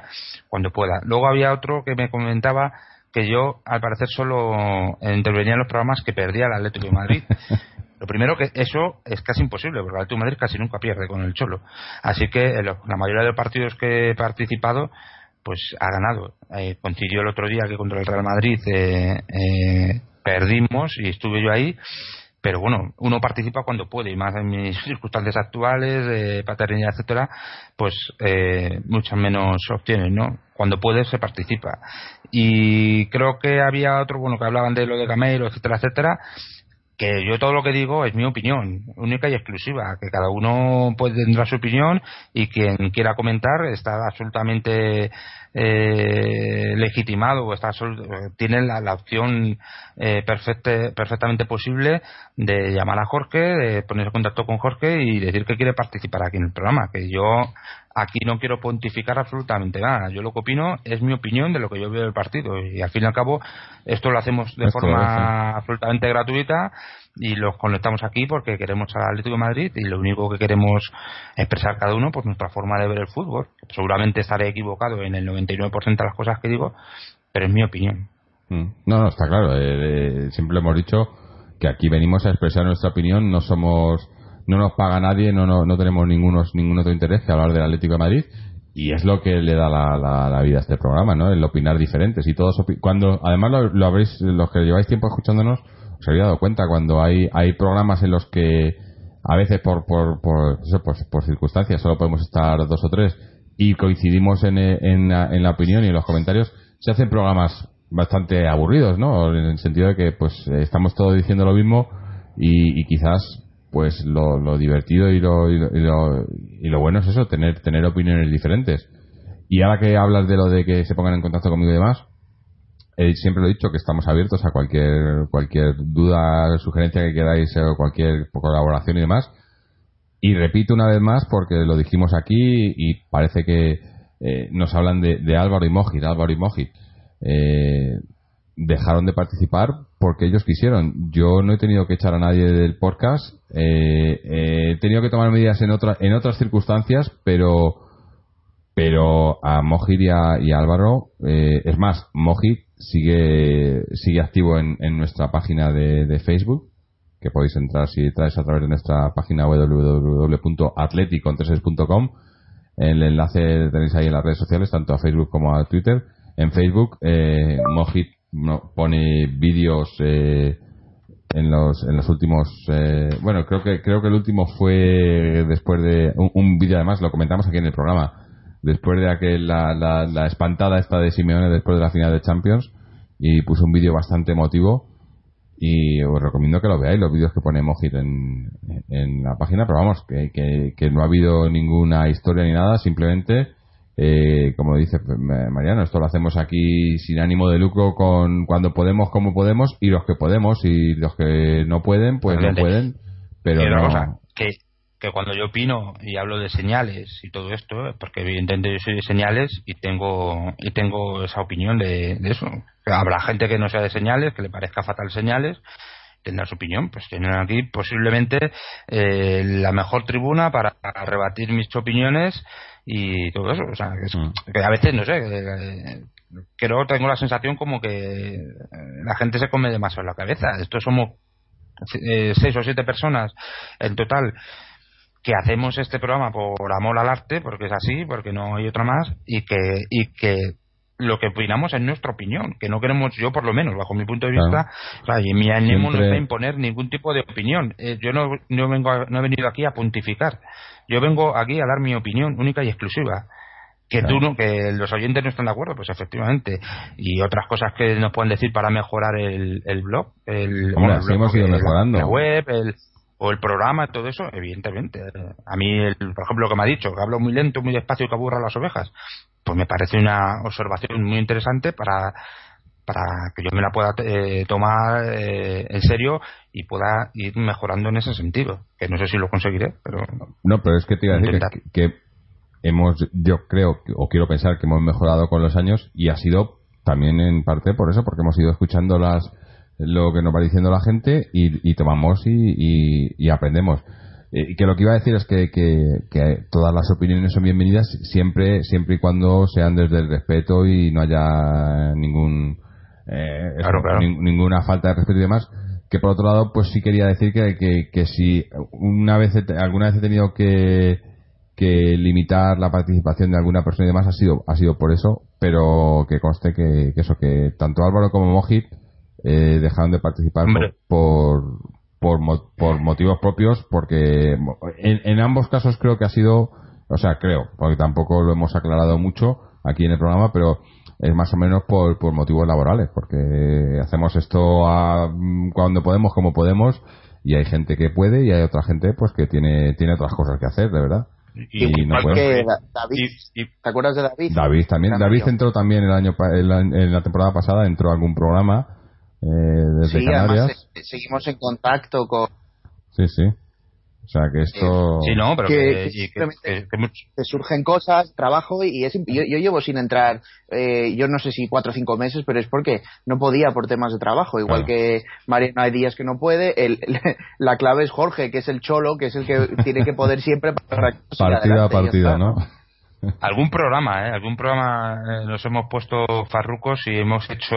cuando pueda. Luego había otro que me comentaba que yo al parecer solo intervenía en los programas que perdía el Atlético de Madrid Lo primero que eso es casi imposible, porque el Atlético Madrid casi nunca pierde con el Cholo. Así que la mayoría de los partidos que he participado, pues ha ganado. Eh, coincidió el otro día que contra el Real Madrid eh, eh, perdimos y estuve yo ahí. Pero bueno, uno participa cuando puede, y más en mis circunstancias actuales, paternidad, etcétera, pues eh, muchas menos opciones, ¿no? Cuando puede se participa. Y creo que había otro, bueno, que hablaban de lo de Camelo, etcétera, etcétera, que yo todo lo que digo es mi opinión, única y exclusiva, que cada uno puede tendrá su opinión y quien quiera comentar está absolutamente eh, legitimado o está tiene la, opción eh, perfectamente posible de llamar a Jorge, de ponerse en contacto con Jorge y decir que quiere participar aquí en el programa, que yo aquí no quiero pontificar absolutamente nada. Yo lo que opino es mi opinión de lo que yo veo del partido. Y al fin y al cabo, esto lo hacemos de forma absolutamente gratuita y los conectamos aquí porque queremos al Atlético de Madrid y lo único que queremos expresar cada uno, pues nuestra forma de ver el fútbol. Seguramente estaré equivocado en el 99% de las cosas que digo, pero es mi opinión. Mm. No, no, está claro. Eh, eh, siempre hemos dicho que aquí venimos a expresar nuestra opinión, no somos no nos paga nadie, no, no, no tenemos ningunos, ningún otro interés que hablar del Atlético de Madrid y es lo que le da la, la, vida a este programa, ¿no? El opinar diferentes y todos cuando además lo, habréis los que lleváis tiempo escuchándonos os habéis dado cuenta cuando hay hay programas en los que a veces por por por, pues, por circunstancias solo podemos estar dos o tres y coincidimos en, en, en la opinión y en los comentarios se hacen programas bastante aburridos, ¿no? En el sentido de que pues estamos todos diciendo lo mismo y, y quizás pues lo, lo divertido y lo, y lo, y lo bueno es eso, tener, tener opiniones diferentes. Y ahora que hablas de lo de que se pongan en contacto conmigo y demás, eh, siempre lo he dicho que estamos abiertos a cualquier cualquier duda, sugerencia que queráis o cualquier colaboración y demás. Y repito una vez más porque lo dijimos aquí y parece que eh, nos hablan de, Álvaro y Mojit, Álvaro y Mojit. Eh, dejaron de participar porque ellos quisieron. Yo no he tenido que echar a nadie del podcast. Eh, eh, he tenido que tomar medidas en, otra, en otras circunstancias, pero pero a Mojit y Álvaro, eh, es más, Mojit sigue sigue activo en, en nuestra página de, de Facebook, que podéis entrar si traes a través de nuestra página www.atleticontreses.com. El enlace tenéis ahí en las redes sociales, tanto a Facebook como a Twitter. En Facebook, eh, Mojit pone vídeos eh, en los en los últimos eh, bueno creo que creo que el último fue después de un vídeo además lo comentamos aquí en el programa después de aquel la, la, la espantada esta de Simeone después de la final de Champions y puso un vídeo bastante emotivo y os recomiendo que lo veáis los vídeos que pone Mojit en, en la página pero vamos que, que, que no ha habido ninguna historia ni nada simplemente eh, como dice Mariano, esto lo hacemos aquí sin ánimo de lucro, con cuando podemos, como podemos, y los que podemos, y los que no pueden, pues no pueden. Pero no, cosa, que, que cuando yo opino y hablo de señales y todo esto, porque evidentemente yo soy de señales y tengo y tengo esa opinión de, de eso. Habrá gente que no sea de señales, que le parezca fatal señales, tendrá su opinión. Pues tienen aquí posiblemente eh, la mejor tribuna para rebatir mis opiniones y todo eso. O sea, que, es- Mm. que a veces, no sé, que, creo tengo la sensación como que eh, la gente se come demasiado la cabeza. Estos somos eh, seis o siete personas en total que hacemos este programa por amor al arte, porque es así, porque no hay otra más, y que, y que lo que opinamos es nuestra opinión, que no queremos, yo por lo menos, bajo mi punto de Claro. vista, o sea, y mi ánimo no es a imponer ningún tipo de opinión. Eh, yo no, no, vengo a- no he venido aquí a pontificar. Yo vengo aquí a dar mi opinión única y exclusiva. Que Claro. tú no, que los oyentes no están de acuerdo, pues efectivamente. Y otras cosas que nos pueden decir para mejorar el, el blog, el, Hombre, el así blog, hemos ido la- mejorando. la web, el, o el programa, todo eso, evidentemente. A mí, el, por ejemplo, lo que me ha dicho, que hablo muy lento, muy despacio y que aburra las ovejas, pues me parece una observación muy interesante para, para que yo me la pueda eh, tomar eh, en serio y pueda ir mejorando en ese sentido. Que no sé si lo conseguiré, pero No, pero es que te iba a decir que hemos, yo creo, o quiero pensar que hemos mejorado con los años y ha sido también en parte por eso, porque hemos ido escuchando las lo que nos va diciendo la gente y, y tomamos y, y- y aprendemos. Eh, Y que lo que iba a decir es que, que- que todas las opiniones son bienvenidas siempre siempre y cuando sean desde el respeto y no haya ningún eh, Claro, claro. nin- ninguna falta de respeto y demás que por otro lado pues sí quería decir que, que, que si una vez alguna vez he tenido que que limitar la participación de alguna persona y demás ha sido ha sido por eso pero que conste que, que eso que tanto Álvaro como Mojit eh, dejaron de participar por, Hombre. por por, mo- por motivos propios porque mo- en, en ambos casos creo que ha sido o sea creo porque tampoco lo hemos aclarado mucho aquí en el programa pero es más o menos por, por motivos laborales porque hacemos esto a- mm, cuando podemos como podemos y hay gente que puede y hay otra gente pues que tiene tiene otras cosas que hacer de verdad y, Y no Igual puedo. que Da- David. y- y- ¿Te acuerdas de David? David también David entró también el año pa- el año- en la temporada pasada entró a algún programa eh, desde Sí, Canarias. además eh, seguimos en contacto con sí sí. O sea que esto sí, no, pero Que- que, surgen cosas, trabajo y es, yo, yo llevo sin entrar, eh, yo no sé si cuatro o cinco meses, pero es porque no podía por temas de trabajo. Igual Claro. que Mariano hay días que no puede, el, la clave es Jorge, que es el cholo, que es el que tiene que poder siempre para partida a partida no algún programa, ¿eh? Algún programa eh, nos hemos puesto farrucos y hemos hecho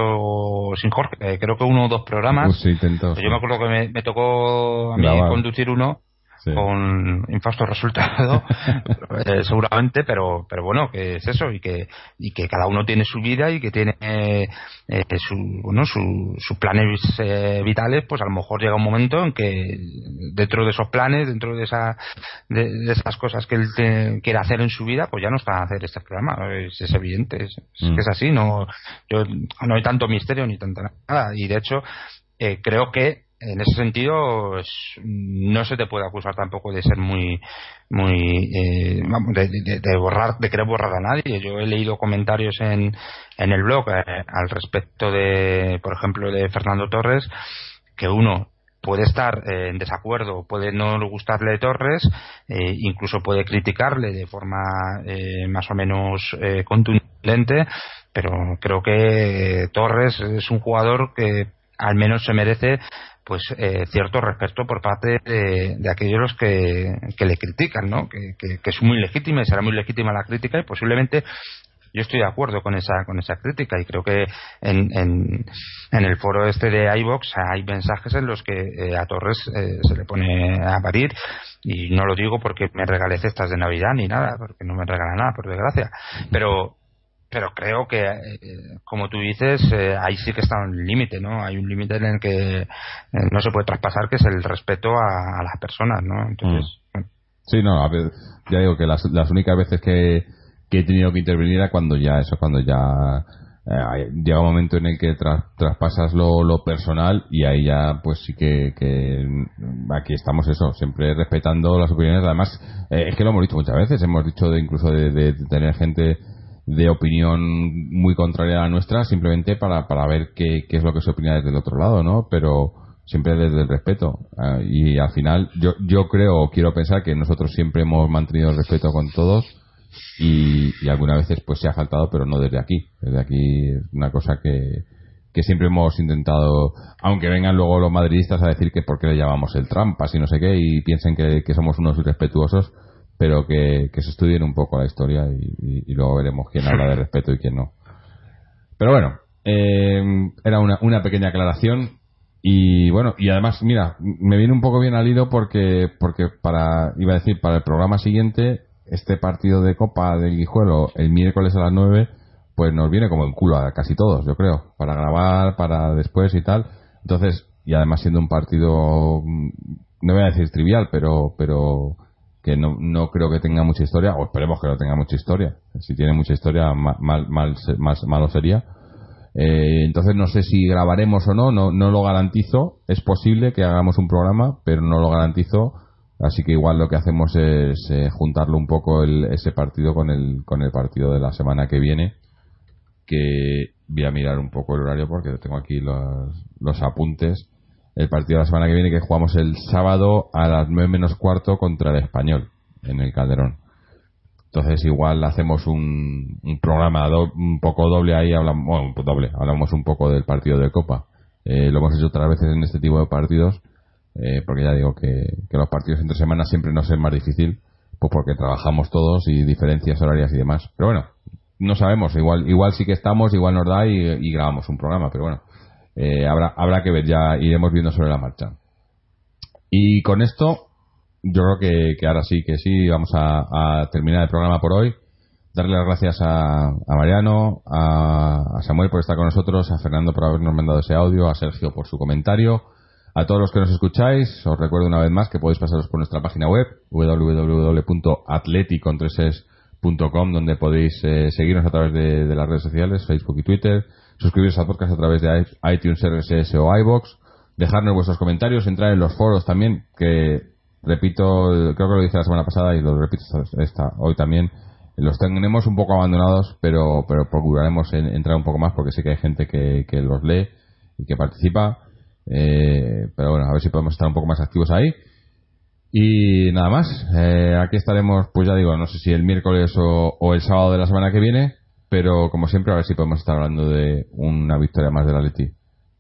sin Jorge, eh, creo que uno o dos programas. Pues sí, Yo me acuerdo que me, me tocó a mí conducir uno sí. con infausto resultado, eh, seguramente, pero pero bueno, que es eso y que y que cada uno tiene su vida y que tiene eh, eh, su bueno su- sus planes eh, vitales, pues a lo mejor llega un momento en que dentro de esos planes, dentro de esa de, de esas cosas que él te- quiere hacer en su vida, pues ya no está a hacer este programa, es, es evidente, es, es Mm. que es así, no yo no hay tanto misterio ni tanta nada y de hecho eh, creo que en ese sentido no se te puede acusar tampoco de ser muy muy eh, de, borrar de querer borrar a nadie. Yo he leído comentarios en, en el blog eh, al respecto de por ejemplo de Fernando Torres que uno puede estar eh, en desacuerdo, puede no gustarle Torres, incluso puede criticarle de forma más o menos contundente, pero creo que Torres es un jugador que al menos se merece pues eh, cierto respeto por parte de, aquellos que, que, le critican, ¿no? Que, es muy legítima y será muy legítima la crítica y posiblemente yo estoy de acuerdo con esa con esa crítica y creo que en, en, en el foro este de iBox hay mensajes en los que eh, a Torres eh, se le pone a parir y no lo digo porque me regale cestas de Navidad ni nada porque no me regala nada por desgracia pero pero creo que, eh, como tú dices, eh, ahí sí que está un límite, ¿no? Hay un límite en el que eh, no se puede traspasar, que es el respeto a, las personas, ¿no? Entonces. Mm. Sí, no, a ver, ya digo que las, las únicas veces que, que he tenido que intervenir era cuando ya, eso, cuando ya llega un momento en el que traspasas lo, lo, personal y ahí ya pues sí que, que, aquí estamos eso siempre respetando las opiniones además es que lo hemos dicho muchas veces hemos dicho de incluso de, de tener gente de opinión muy contraria a la nuestra simplemente para, para ver qué, qué es lo que se opina desde el otro lado, ¿no? Pero siempre desde el respeto. Ah, y al final yo, yo creo quiero pensar que nosotros siempre hemos mantenido el respeto con todos y, y algunas veces pues se ha faltado, pero no desde aquí. Desde aquí es una cosa que, que siempre hemos intentado, aunque vengan luego los madridistas a decir que por qué le llamamos el trampas y no sé qué y piensen que, que somos unos irrespetuosos, pero que, se estudien un poco la historia y, luego veremos quién habla de respeto y quién no. Pero bueno, eh, era una, una pequeña aclaración y bueno, y además, mira, me viene un poco bien al hilo porque, porque para, iba a decir, para el programa siguiente, este partido de Copa del Guijuelo el miércoles a las 9, pues nos viene como en culo a casi todos, yo creo, para grabar, para después y tal. Entonces, y además siendo un partido, mm, no voy a decir trivial, pero, pero que no, no creo que tenga mucha historia, o esperemos que no tenga mucha historia. Si tiene mucha historia, mal, mal, mal malo sería. Eh, entonces no sé si grabaremos o no, no, no lo garantizo. Es posible que hagamos un programa, pero no lo garantizo. Así que igual lo que hacemos es eh, juntarlo un poco el, ese partido con el, con el partido de la semana que viene. Que voy a mirar un poco el horario porque tengo aquí los, los apuntes el partido de la semana que viene que jugamos el sábado a las 9 menos cuarto contra el español en el Calderón. Entonces igual hacemos un, programa un poco doble ahí, hablamos, bueno, doble, hablamos un poco del partido de Copa. Eh, lo hemos hecho otras veces en este tipo de partidos, eh, porque ya digo que, los partidos entre semanas siempre nos es más difícil, pues porque trabajamos todos y diferencias horarias y demás. Pero bueno, no sabemos, igual igual sí que estamos, igual nos da y grabamos un programa, pero bueno, eh, habrá, habrá que ver, ya iremos viendo sobre la marcha. Y con esto, yo creo que, ahora sí, que sí, vamos a, terminar el programa por hoy. Darle las gracias a, Mariano, a, Samuel por estar con nosotros, a Fernando por habernos mandado ese audio, a Sergio por su comentario. A todos los que nos escucháis, os recuerdo una vez más que podéis pasaros por nuestra página web www.atleticontreses.com donde podéis eh, seguirnos a través de, las redes sociales, Facebook y Twitter, suscribiros al podcast a través de iTunes, RSS o iBox, dejarnos vuestros comentarios, entrar en los foros también, que repito, creo que lo dije la semana pasada y lo repito esta, hoy también, los tenemos un poco abandonados, pero, pero procuraremos entrar un poco más porque sé que hay gente que, que los lee y que participa. Eh, pero bueno, a ver si podemos estar un poco más activos ahí. Y nada más, eh, aquí estaremos, pues ya digo, no sé si el miércoles o, o el sábado de la semana que viene pero como siempre, a ver si podemos estar hablando de una victoria más del Atleti.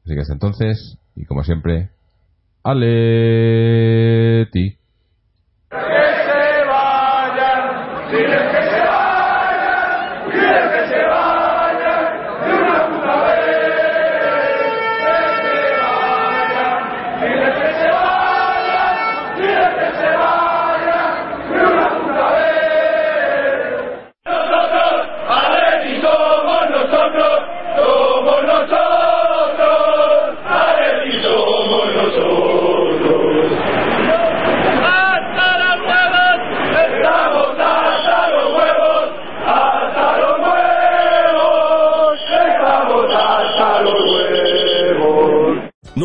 Así que hasta entonces, y como siempre, Aleti. Hasta las nuevas